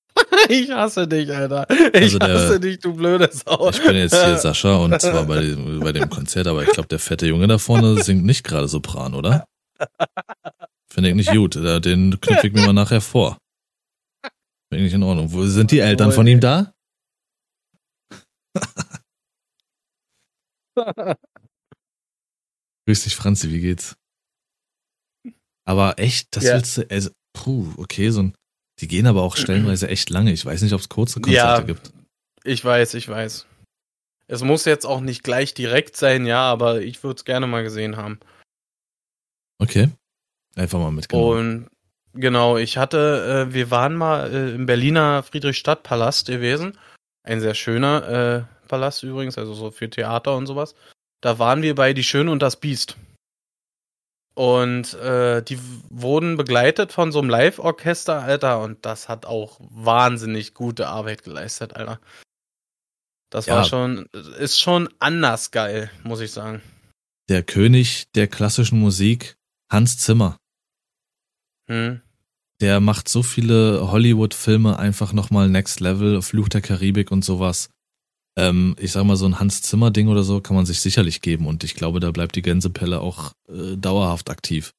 ich hasse dich, Alter. Ich also der, hasse dich, du blöde Sau. Ich bin jetzt hier Sascha und zwar bei dem, bei dem Konzert, aber ich glaube, der fette Junge da vorne singt nicht gerade Sopran, oder? Finde ich nicht gut. Den knüpfe ich mir mal nachher vor. Finde ich nicht in Ordnung. Wo sind die Eltern von ihm da? Grüß dich, Franzi, wie geht's? Aber echt, das ja. willst du, also, puh, okay, so ein die gehen aber auch stellenweise echt lange. Ich weiß nicht, ob es kurze Konzerte ja, gibt. Ich weiß, ich weiß. Es muss jetzt auch nicht gleich direkt sein, ja, aber ich würde es gerne mal gesehen haben. Okay. Einfach mal mitgenommen. Und genau, ich hatte, äh, wir waren mal äh, im Berliner Friedrichstadtpalast gewesen. Ein sehr schöner äh, Palast übrigens, also so für Theater und sowas. Da waren wir bei Die Schöne und das Biest. Und äh, die wurden begleitet von so einem Live-Orchester, Alter, und das hat auch wahnsinnig gute Arbeit geleistet, Alter. Das ja. war schon, ist schon anders geil, muss ich sagen. Der König der klassischen Musik, Hans Zimmer. Hm. Der macht so viele Hollywood-Filme einfach nochmal Next Level, Fluch der Karibik und sowas ähm, ich sag mal, so ein Hans Zimmer-Ding oder so kann man sich sicherlich geben und ich glaube, da bleibt die Gänsepelle auch äh, dauerhaft aktiv.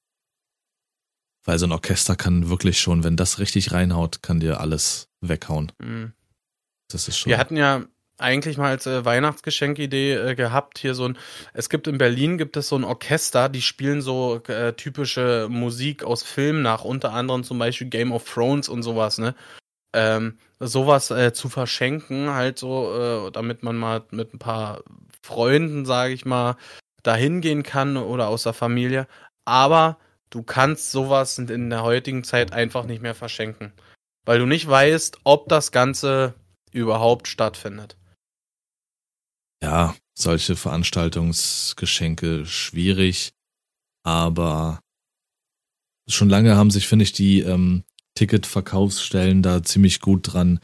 Weil so ein Orchester kann wirklich schon, wenn das richtig reinhaut, kann dir alles weghauen. Mhm. Das ist schon. Wir hatten ja eigentlich mal als äh, Weihnachtsgeschenkidee äh, gehabt hier so ein es gibt in Berlin gibt es so ein Orchester die spielen so äh, typische Musik aus Filmen nach unter anderem zum Beispiel Game of Thrones und sowas ne ähm, sowas äh, zu verschenken, halt so, äh, damit man mal mit ein paar Freunden, sage ich mal, dahin gehen kann oder aus der Familie. Aber du kannst sowas in der heutigen Zeit einfach nicht mehr verschenken, weil du nicht weißt, ob das Ganze überhaupt stattfindet. Ja, solche Veranstaltungsgeschenke schwierig, aber schon lange haben sich, finde ich, die ähm, Ticketverkaufsstellen da ziemlich gut dran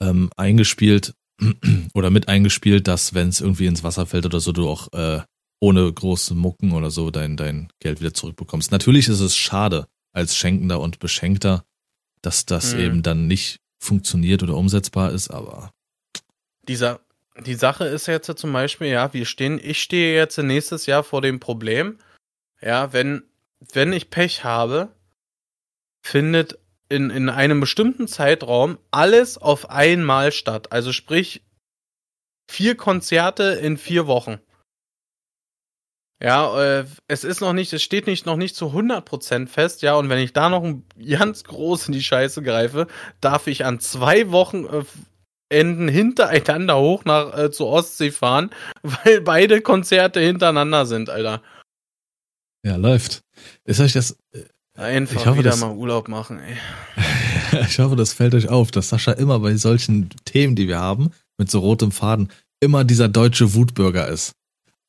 ähm, eingespielt oder mit eingespielt, dass wenn es irgendwie ins Wasser fällt oder so, du auch äh, ohne große Mucken oder so dein, dein Geld wieder zurückbekommst. Natürlich ist es schade als Schenkender und Beschenkter, dass das mhm. eben dann nicht funktioniert oder umsetzbar ist, aber. Dieser, die Sache ist jetzt zum Beispiel, ja, wir stehen, ich stehe jetzt nächstes Jahr vor dem Problem, ja, wenn, wenn ich Pech habe, findet in, in einem bestimmten Zeitraum alles auf einmal statt. Also sprich, vier Konzerte in vier Wochen. Ja, äh, es ist noch nicht, es steht nicht noch nicht zu 100% fest, ja, und wenn ich da noch ganz groß in die Scheiße greife, darf ich an zwei Wochen äh, Enden hintereinander hoch nach äh, zur Ostsee fahren, weil beide Konzerte hintereinander sind, Alter. Ja, läuft. Ist euch das äh, Einfach ich hoffe, wieder mal Urlaub machen, ey. ich hoffe, das fällt euch auf, dass Sascha immer bei solchen Themen, die wir haben, mit so rotem Faden, immer dieser deutsche Wutbürger ist.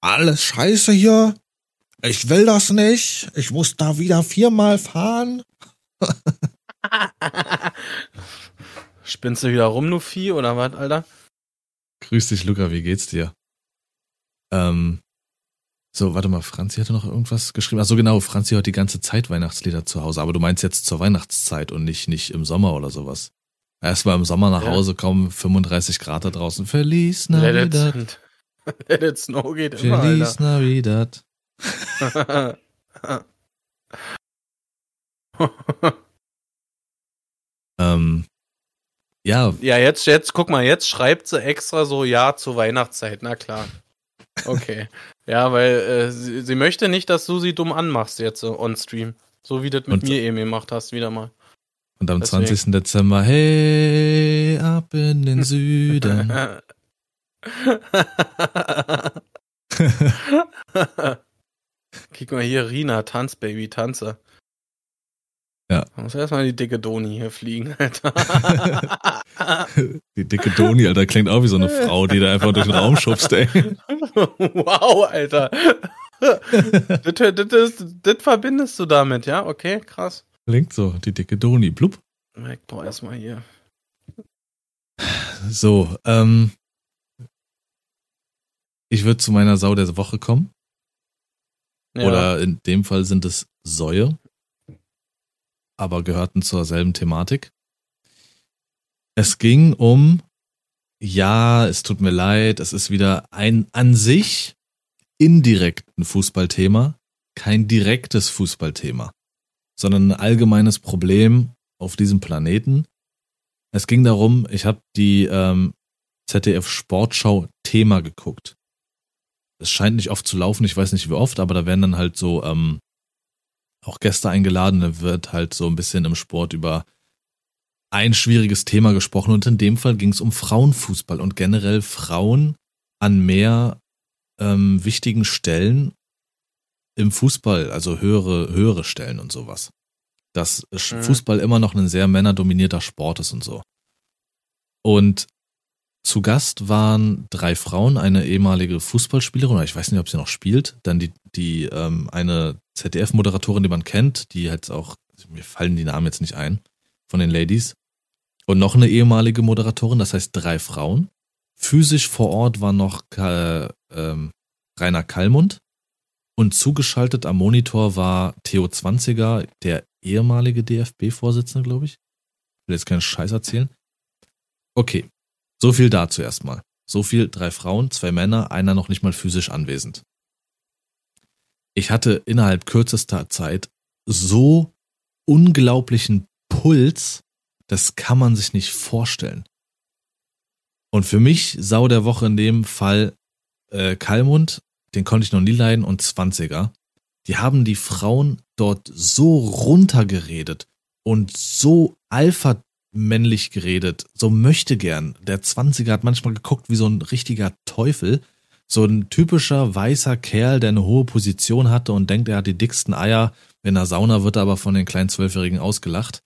Alles scheiße hier. Ich will das nicht. Ich muss da wieder viermal fahren. Spinnst du wieder rum, du Vieh, oder was, Alter? Grüß dich, Luca, wie geht's dir? Ähm, so, warte mal, Franzi hatte noch irgendwas geschrieben. Ach so, genau, Franzi hat die ganze Zeit Weihnachtslieder zu Hause, aber du meinst jetzt zur Weihnachtszeit und nicht, nicht im Sommer oder sowas. Erstmal im Sommer nach ja. Hause kommen, 35 Grad da draußen. Feliz Navidad. Let it, snow geht immer, Feliz Navidad. ähm, ja. Ja, jetzt, jetzt, guck mal, jetzt schreibt sie extra so Ja zur Weihnachtszeit, na klar. Okay. Ja, weil äh, sie, sie, möchte nicht, dass du sie dumm anmachst jetzt so on stream. So wie du das mit und, mir eben gemacht hast, wieder mal. Und am Deswegen. 20. Dezember, hey, ab in den Süden. Guck mal hier, Rina, Tanz, Baby, Tanze. Ja. Da muss erstmal die dicke Doni hier fliegen, Alter. die dicke Doni, Alter, klingt auch wie so eine Frau, die da einfach durch den Raum schubst, ey. wow, Alter. das, das, das, verbindest du damit, ja? Okay, krass. Klingt so, die dicke Doni, blub. Ich brauch erstmal hier. So, ähm. Ich würde zu meiner Sau der Woche kommen. Ja. Oder in dem Fall sind es Säue aber gehörten zur selben Thematik. Es ging um, ja, es tut mir leid, es ist wieder ein an sich indirekten Fußballthema, kein direktes Fußballthema, sondern ein allgemeines Problem auf diesem Planeten. Es ging darum, ich habe die ähm, ZDF Sportschau Thema geguckt. Es scheint nicht oft zu laufen, ich weiß nicht wie oft, aber da werden dann halt so ähm, auch Gäste eingeladen. Da wird halt so ein bisschen im Sport über ein schwieriges Thema gesprochen und in dem Fall ging es um Frauenfußball und generell Frauen an mehr ähm, wichtigen Stellen im Fußball, also höhere, höhere Stellen und sowas. Dass mhm. Fußball immer noch ein sehr männerdominierter Sport ist und so. Und zu Gast waren drei Frauen, eine ehemalige Fußballspielerin, ich weiß nicht, ob sie noch spielt, dann die, die ähm, eine ZDF-Moderatorin, die man kennt, die halt auch, mir fallen die Namen jetzt nicht ein, von den Ladies. Und noch eine ehemalige Moderatorin, das heißt drei Frauen. Physisch vor Ort war noch äh, ähm, Rainer Kallmund. Und zugeschaltet am Monitor war Theo Zwanziger, der ehemalige DFB-Vorsitzende, glaube ich. Ich will jetzt keinen Scheiß erzählen. Okay, so viel dazu erstmal. So viel, drei Frauen, zwei Männer, einer noch nicht mal physisch anwesend. Ich hatte innerhalb kürzester Zeit so unglaublichen Puls, das kann man sich nicht vorstellen. Und für mich Sau der Woche in dem Fall äh, Kalmund, den konnte ich noch nie leiden, und Zwanziger. Die haben die Frauen dort so runtergeredet und so alpha männlich geredet, so möchte gern. Der Zwanziger hat manchmal geguckt wie so ein richtiger Teufel. So ein typischer weißer Kerl, der eine hohe Position hatte und denkt, er hat die dicksten Eier. In der Sauna wird er aber von den kleinen Zwölfjährigen ausgelacht.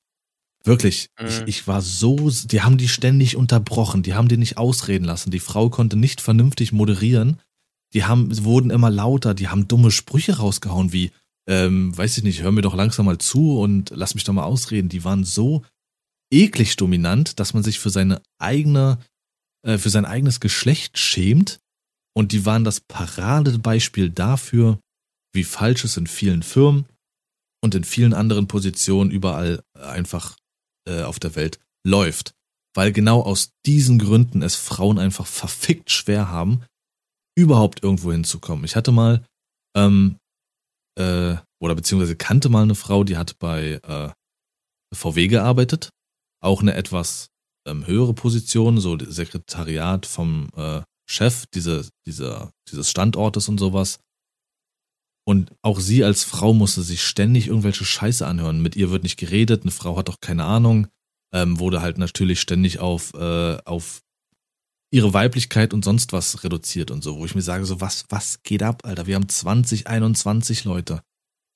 Wirklich, mhm. ich, ich war so, die haben die ständig unterbrochen, die haben die nicht ausreden lassen. Die Frau konnte nicht vernünftig moderieren. Die haben, wurden immer lauter, die haben dumme Sprüche rausgehauen wie, ähm, weiß ich nicht, hör mir doch langsam mal zu und lass mich doch mal ausreden. Die waren so eklig dominant, dass man sich für seine eigene, äh, für sein eigenes Geschlecht schämt. Und die waren das Paradebeispiel dafür, wie falsch es in vielen Firmen und in vielen anderen Positionen überall einfach äh, auf der Welt läuft. Weil genau aus diesen Gründen es Frauen einfach verfickt schwer haben, überhaupt irgendwo hinzukommen. Ich hatte mal, ähm, äh, oder beziehungsweise kannte mal eine Frau, die hat bei äh, VW gearbeitet auch eine etwas ähm, höhere Position, so Sekretariat vom äh, Chef diese, dieser, dieses Standortes und sowas. Und auch sie als Frau musste sich ständig irgendwelche Scheiße anhören. Mit ihr wird nicht geredet, eine Frau hat doch keine Ahnung, ähm, wurde halt natürlich ständig auf, äh, auf ihre Weiblichkeit und sonst was reduziert und so, wo ich mir sage, so was, was geht ab, Alter? Wir haben 20, 21 Leute.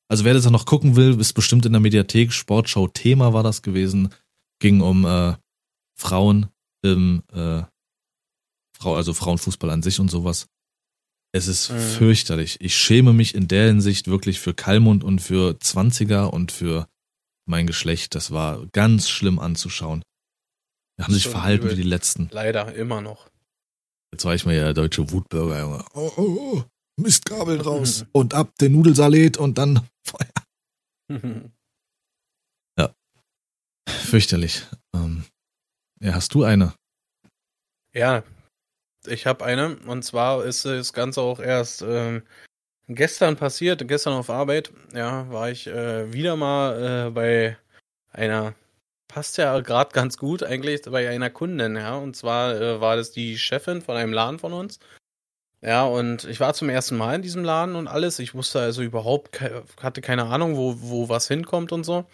Also wer das noch gucken will, ist bestimmt in der Mediathek, Sportschau Thema war das gewesen ging um äh, Frauen im äh, Frau, also Frauenfußball an sich und sowas. Es ist mhm. fürchterlich. Ich schäme mich in der Hinsicht wirklich für Kalmund und für Zwanziger und für mein Geschlecht. Das war ganz schlimm anzuschauen. Die haben sich verhalten übel. wie die Letzten. Leider immer noch. Jetzt war ich mal ja der deutsche Wutbürger, Junge. Oh, oh, oh. Mistgabeln raus und ab den Nudelsalat und dann Feuer. Fürchterlich. Ähm, ja, hast du eine? Ja, ich habe eine. Und zwar ist das Ganze auch erst ähm, gestern passiert, gestern auf Arbeit. Ja, war ich äh, wieder mal äh, bei einer, passt ja gerade ganz gut eigentlich, bei einer Kundin, ja. Und zwar äh, war das die Chefin von einem Laden von uns. Ja, und ich war zum ersten Mal in diesem Laden und alles. Ich wusste also überhaupt, hatte keine Ahnung, wo, wo was hinkommt und so.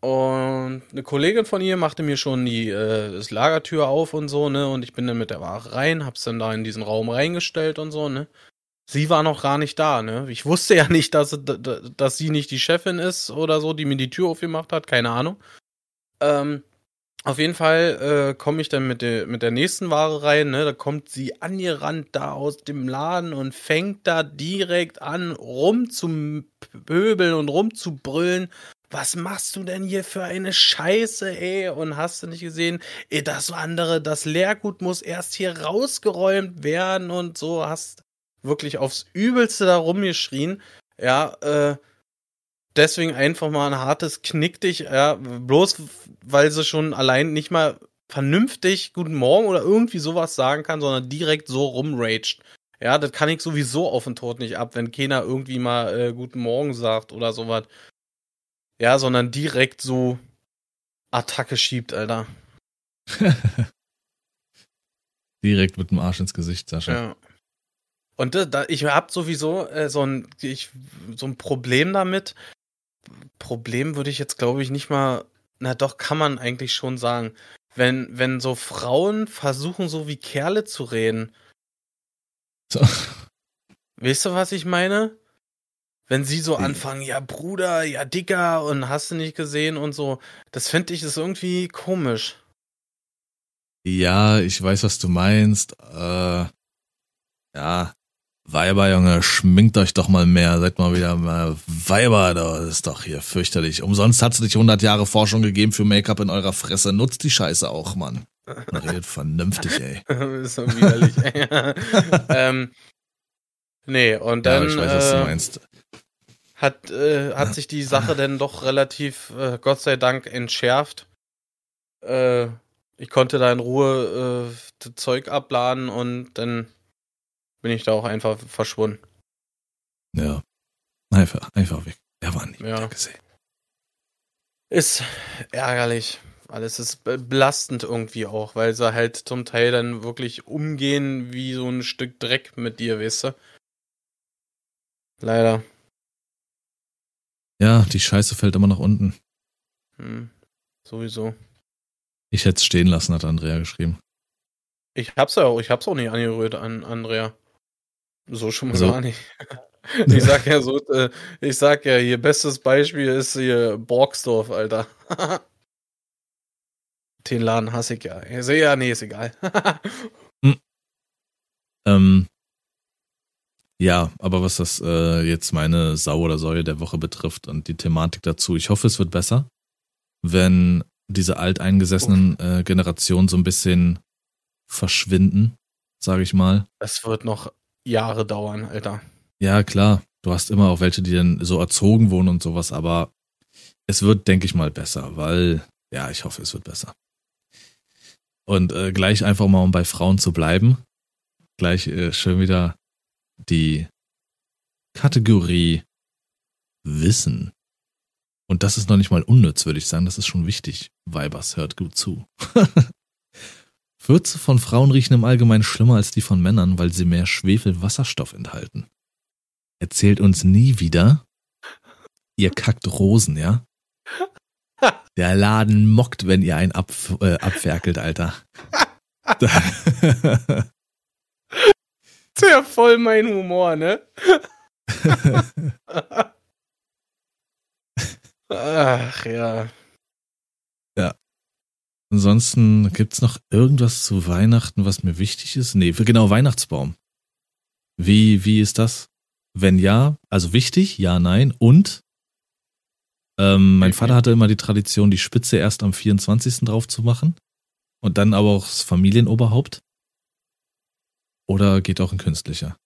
Und eine Kollegin von ihr machte mir schon die äh, das Lagertür auf und so, ne? Und ich bin dann mit der Ware rein, hab's dann da in diesen Raum reingestellt und so, ne? Sie war noch gar nicht da, ne? Ich wusste ja nicht, dass, dass sie nicht die Chefin ist oder so, die mir die Tür aufgemacht hat, keine Ahnung. Ähm, auf jeden Fall äh, komme ich dann mit der, mit der nächsten Ware rein, ne? Da kommt sie angerannt da aus dem Laden und fängt da direkt an, rum zu pöbeln und rum zu brüllen. Was machst du denn hier für eine Scheiße, ey? Und hast du nicht gesehen, ey, das andere, das Leergut muss erst hier rausgeräumt werden und so, hast wirklich aufs Übelste da rumgeschrien. Ja, äh, deswegen einfach mal ein hartes Knick dich, ja, bloß weil sie schon allein nicht mal vernünftig Guten Morgen oder irgendwie sowas sagen kann, sondern direkt so rumraged. Ja, das kann ich sowieso auf den Tod nicht ab, wenn keiner irgendwie mal äh, Guten Morgen sagt oder sowas. Ja, sondern direkt so Attacke schiebt, Alter. direkt mit dem Arsch ins Gesicht, Sascha. Ja. Und da, ich hab sowieso äh, so, ein, ich, so ein Problem damit, Problem würde ich jetzt, glaube ich, nicht mal. Na doch, kann man eigentlich schon sagen. Wenn, wenn so Frauen versuchen, so wie Kerle zu reden. So. Weißt du, was ich meine? Wenn sie so anfangen, ja Bruder, ja Dicker und hast du nicht gesehen und so. Das finde ich ist irgendwie komisch. Ja, ich weiß, was du meinst. Äh, ja, Weiber, Junge, schminkt euch doch mal mehr, seid mal wieder mal Weiber, das ist doch hier fürchterlich. Umsonst hat es nicht 100 Jahre Forschung gegeben für Make-up in eurer Fresse. Nutzt die Scheiße auch, Mann. Man redet vernünftig, ey. ist so widerlich, ey. ähm, nee, und dann. Ja, ich weiß, was du äh, meinst. Hat, äh, hat sich die Sache denn doch relativ, äh, Gott sei Dank, entschärft. Äh, ich konnte da in Ruhe äh, Zeug abladen und dann bin ich da auch einfach verschwunden. Ja. Einfach, einfach weg. Er war nicht ja. gesehen. Ist ärgerlich. Alles ist belastend irgendwie auch, weil sie halt zum Teil dann wirklich umgehen wie so ein Stück Dreck mit dir, weißt du? Leider. Ja, die Scheiße fällt immer nach unten. Hm, sowieso. Ich hätte es stehen lassen, hat Andrea geschrieben. Ich hab's ja auch, ich hab's auch nicht angerührt an Andrea. So schon mal also, gar nicht. Ich sag ja so, äh, ich sag ja, hier bestes Beispiel ist hier Borgsdorf, Alter. Den Laden hasse ich ja. Ich sehe ja, nee, ist egal. hm. ähm, ja, aber was das äh, jetzt meine Sau oder Säue der Woche betrifft und die Thematik dazu, ich hoffe, es wird besser, wenn diese alteingesessenen äh, Generationen so ein bisschen verschwinden, sage ich mal. Es wird noch Jahre dauern, Alter. Ja, klar. Du hast immer auch welche, die dann so erzogen wurden und sowas, aber es wird, denke ich mal, besser, weil, ja, ich hoffe, es wird besser. Und äh, gleich einfach mal, um bei Frauen zu bleiben, gleich äh, schön wieder die Kategorie Wissen. Und das ist noch nicht mal unnütz, würde ich sagen. Das ist schon wichtig. Weibers hört gut zu. Würze von Frauen riechen im Allgemeinen schlimmer als die von Männern, weil sie mehr Schwefelwasserstoff enthalten. Erzählt uns nie wieder, ihr kackt Rosen, ja? Der Laden mockt, wenn ihr einen ab, äh, abferkelt, Alter. Sehr voll mein Humor, ne? Ach ja. Ansonsten gibt's noch irgendwas zu Weihnachten, was mir wichtig ist? Nee, genau Weihnachtsbaum. Wie, wie ist das? Wenn ja, also wichtig, ja, nein. Und ähm, mein Vater hatte immer die Tradition, die Spitze erst am 24. drauf zu machen. Und dann aber auch das Familienoberhaupt. Oder geht auch ein künstlicher?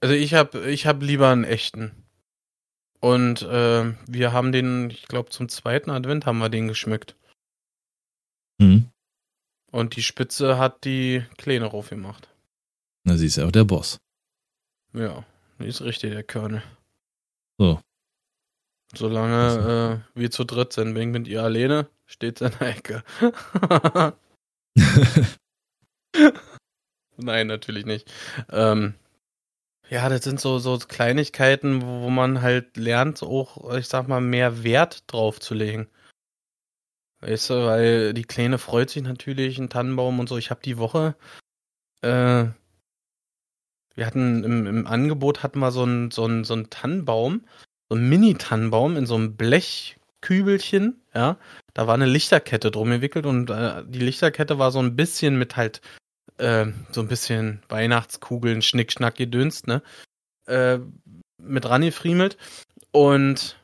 Also ich hab, ich hab lieber einen echten. Und äh, wir haben den, ich glaube zum zweiten Advent haben wir den geschmückt. Mhm. Und die Spitze hat die Kleine raufgemacht. Na, sie ist ja auch der Boss. Ja, die ist richtig der Körner. So. Solange äh, wir zu dritt sind, bin ich mit ihr alleine, steht in der Ecke. Nein, natürlich nicht. Ähm, Ja, das sind so, so Kleinigkeiten, wo, wo man halt lernt, auch, ich sag mal, mehr Wert drauf zu legen. Weißt du, weil die Kleine freut sich natürlich, ein Tannenbaum und so. Ich habe die Woche, äh, wir hatten im, im Angebot hatten wir so einen so einen, so einen Tannenbaum, so einen Mini-Tannenbaum in so einem Blechkübelchen, ja. Da war eine Lichterkette drum gewickelt und äh, die Lichterkette war so ein bisschen mit halt äh, so ein bisschen Weihnachtskugeln, Schnickschnack gedünst, ne? Äh, mit rangefriemelt. Und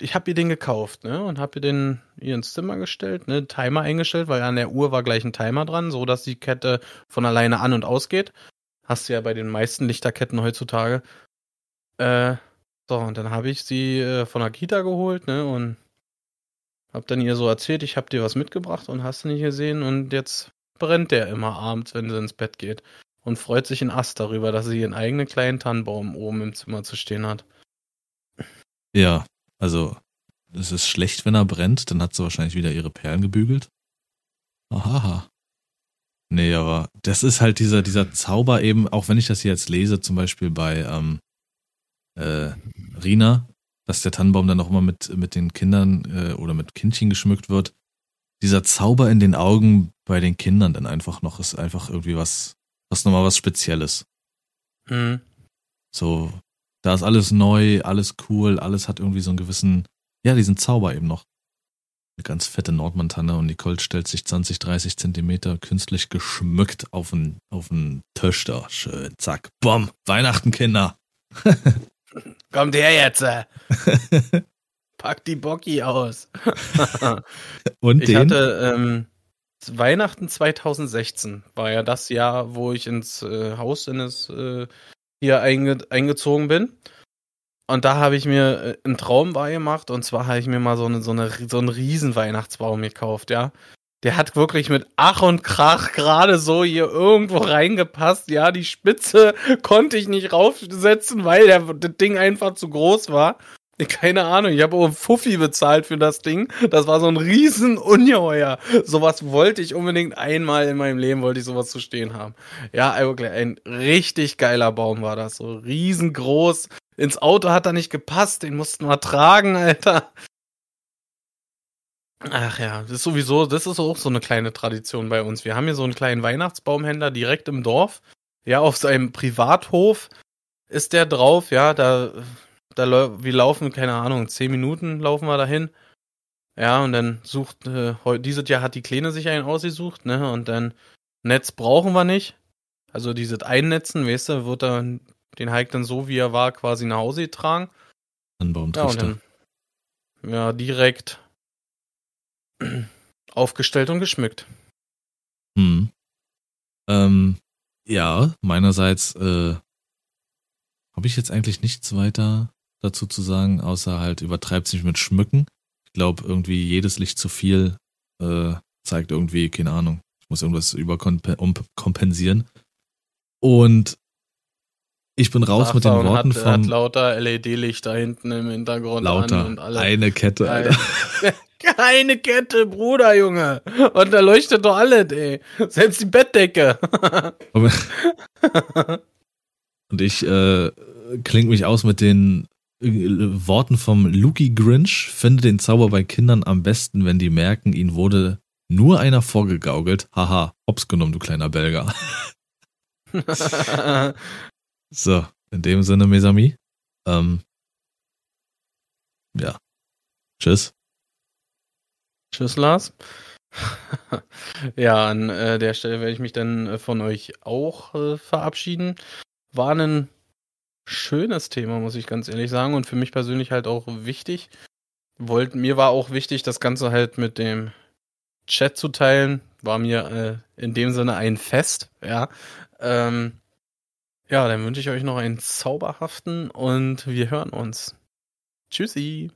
ich habe ihr den gekauft, ne? Und habe ihr den ihr ins Zimmer gestellt, ne? Timer eingestellt, weil an der Uhr war gleich ein Timer dran, so dass die Kette von alleine an und ausgeht. Hast du ja bei den meisten Lichterketten heutzutage. Äh, so, und dann habe ich sie äh, von der Kita geholt, ne? Und hab dann ihr so erzählt, ich hab dir was mitgebracht und hast du nicht gesehen und jetzt brennt der immer abends, wenn sie ins Bett geht und freut sich in Ast darüber, dass sie ihren eigenen kleinen Tannenbaum oben im Zimmer zu stehen hat. Ja, also es ist schlecht, wenn er brennt, dann hat sie wahrscheinlich wieder ihre Perlen gebügelt. Aha. Nee, aber das ist halt dieser, dieser Zauber eben, auch wenn ich das hier jetzt lese, zum Beispiel bei ähm, äh, Rina, dass der Tannenbaum dann auch immer mit, mit den Kindern äh, oder mit Kindchen geschmückt wird. Dieser Zauber in den Augen bei den Kindern dann einfach noch ist einfach irgendwie was, was nochmal was Spezielles. Mhm. So, da ist alles neu, alles cool, alles hat irgendwie so einen gewissen, ja, diesen Zauber eben noch. Eine ganz fette Nordmantanne und Nicole stellt sich 20, 30 Zentimeter künstlich geschmückt auf den, auf den Tisch da. Schön, zack, bumm, Weihnachten, Kinder. Kommt her jetzt. Äh. Pack die Bocki aus. und ich den? hatte ähm, Weihnachten 2016 war ja das Jahr, wo ich ins äh, Haus in das äh, hier einge eingezogen bin. Und da habe ich mir äh, einen Traum gemacht und zwar habe ich mir mal so eine so eine so einen riesen Weihnachtsbaum gekauft, ja. Der hat wirklich mit Ach und Krach gerade so hier irgendwo reingepasst. Ja, die Spitze konnte ich nicht raufsetzen, weil der, das Ding einfach zu groß war. Keine Ahnung, ich habe auch Fuffi bezahlt für das Ding. Das war so ein riesen Ungeheuer. Sowas wollte ich unbedingt einmal in meinem Leben, wollte ich sowas zu stehen haben. Ja, wirklich, ein richtig geiler Baum war das. So riesengroß. Ins Auto hat er nicht gepasst, den mussten wir tragen, Alter. Ach ja, das ist sowieso, das ist auch so eine kleine Tradition bei uns. Wir haben hier so einen kleinen Weihnachtsbaumhändler direkt im Dorf. Ja, auf seinem Privathof ist der drauf, ja, da da wir laufen, keine Ahnung, zehn Minuten laufen wir dahin. Ja, und dann sucht, äh, dieses Jahr hat die Kleine sich einen ausgesucht, ne, und dann Netz brauchen wir nicht. Also dieses Einnetzen, weißt du, wird dann den Hike dann so, wie er war, quasi nach Hause getragen. Ja, und dann, ja, direkt aufgestellt und geschmückt. Hm. Ähm, ja, meinerseits äh, habe ich jetzt eigentlich nichts weiter dazu zu sagen, außer halt übertreibt sich mit Schmücken. Ich glaube, irgendwie jedes Licht zu viel äh, zeigt irgendwie, keine Ahnung, ich muss irgendwas überkompensieren. Und ich bin raus Ach, mit den Worten hat, von. Hat lauter LED-Lichter hinten im Hintergrund lauter, und alle. Eine Kette, Alter. Keine Kette, Bruder, Junge. Und da leuchtet doch alles, ey. Selbst die Bettdecke. und ich äh, klinge mich aus mit den Worten vom Luki Grinch, finde den Zauber bei Kindern am besten, wenn die merken, ihnen wurde nur einer vorgegaukelt. Haha, hops genommen, du kleiner Belger. so, in dem Sinne, Mesami. Ähm, ja. Tschüss. Tschüss, Lars. ja, an äh, der Stelle werde ich mich dann äh, von euch auch äh, verabschieden. War ein schönes Thema, muss ich ganz ehrlich sagen. Und für mich persönlich halt auch wichtig. Wollt, mir war auch wichtig, das Ganze halt mit dem Chat zu teilen. War mir äh, in dem Sinne ein Fest, ja. Ähm, ja, dann wünsche ich euch noch einen zauberhaften und wir hören uns. Tschüssi.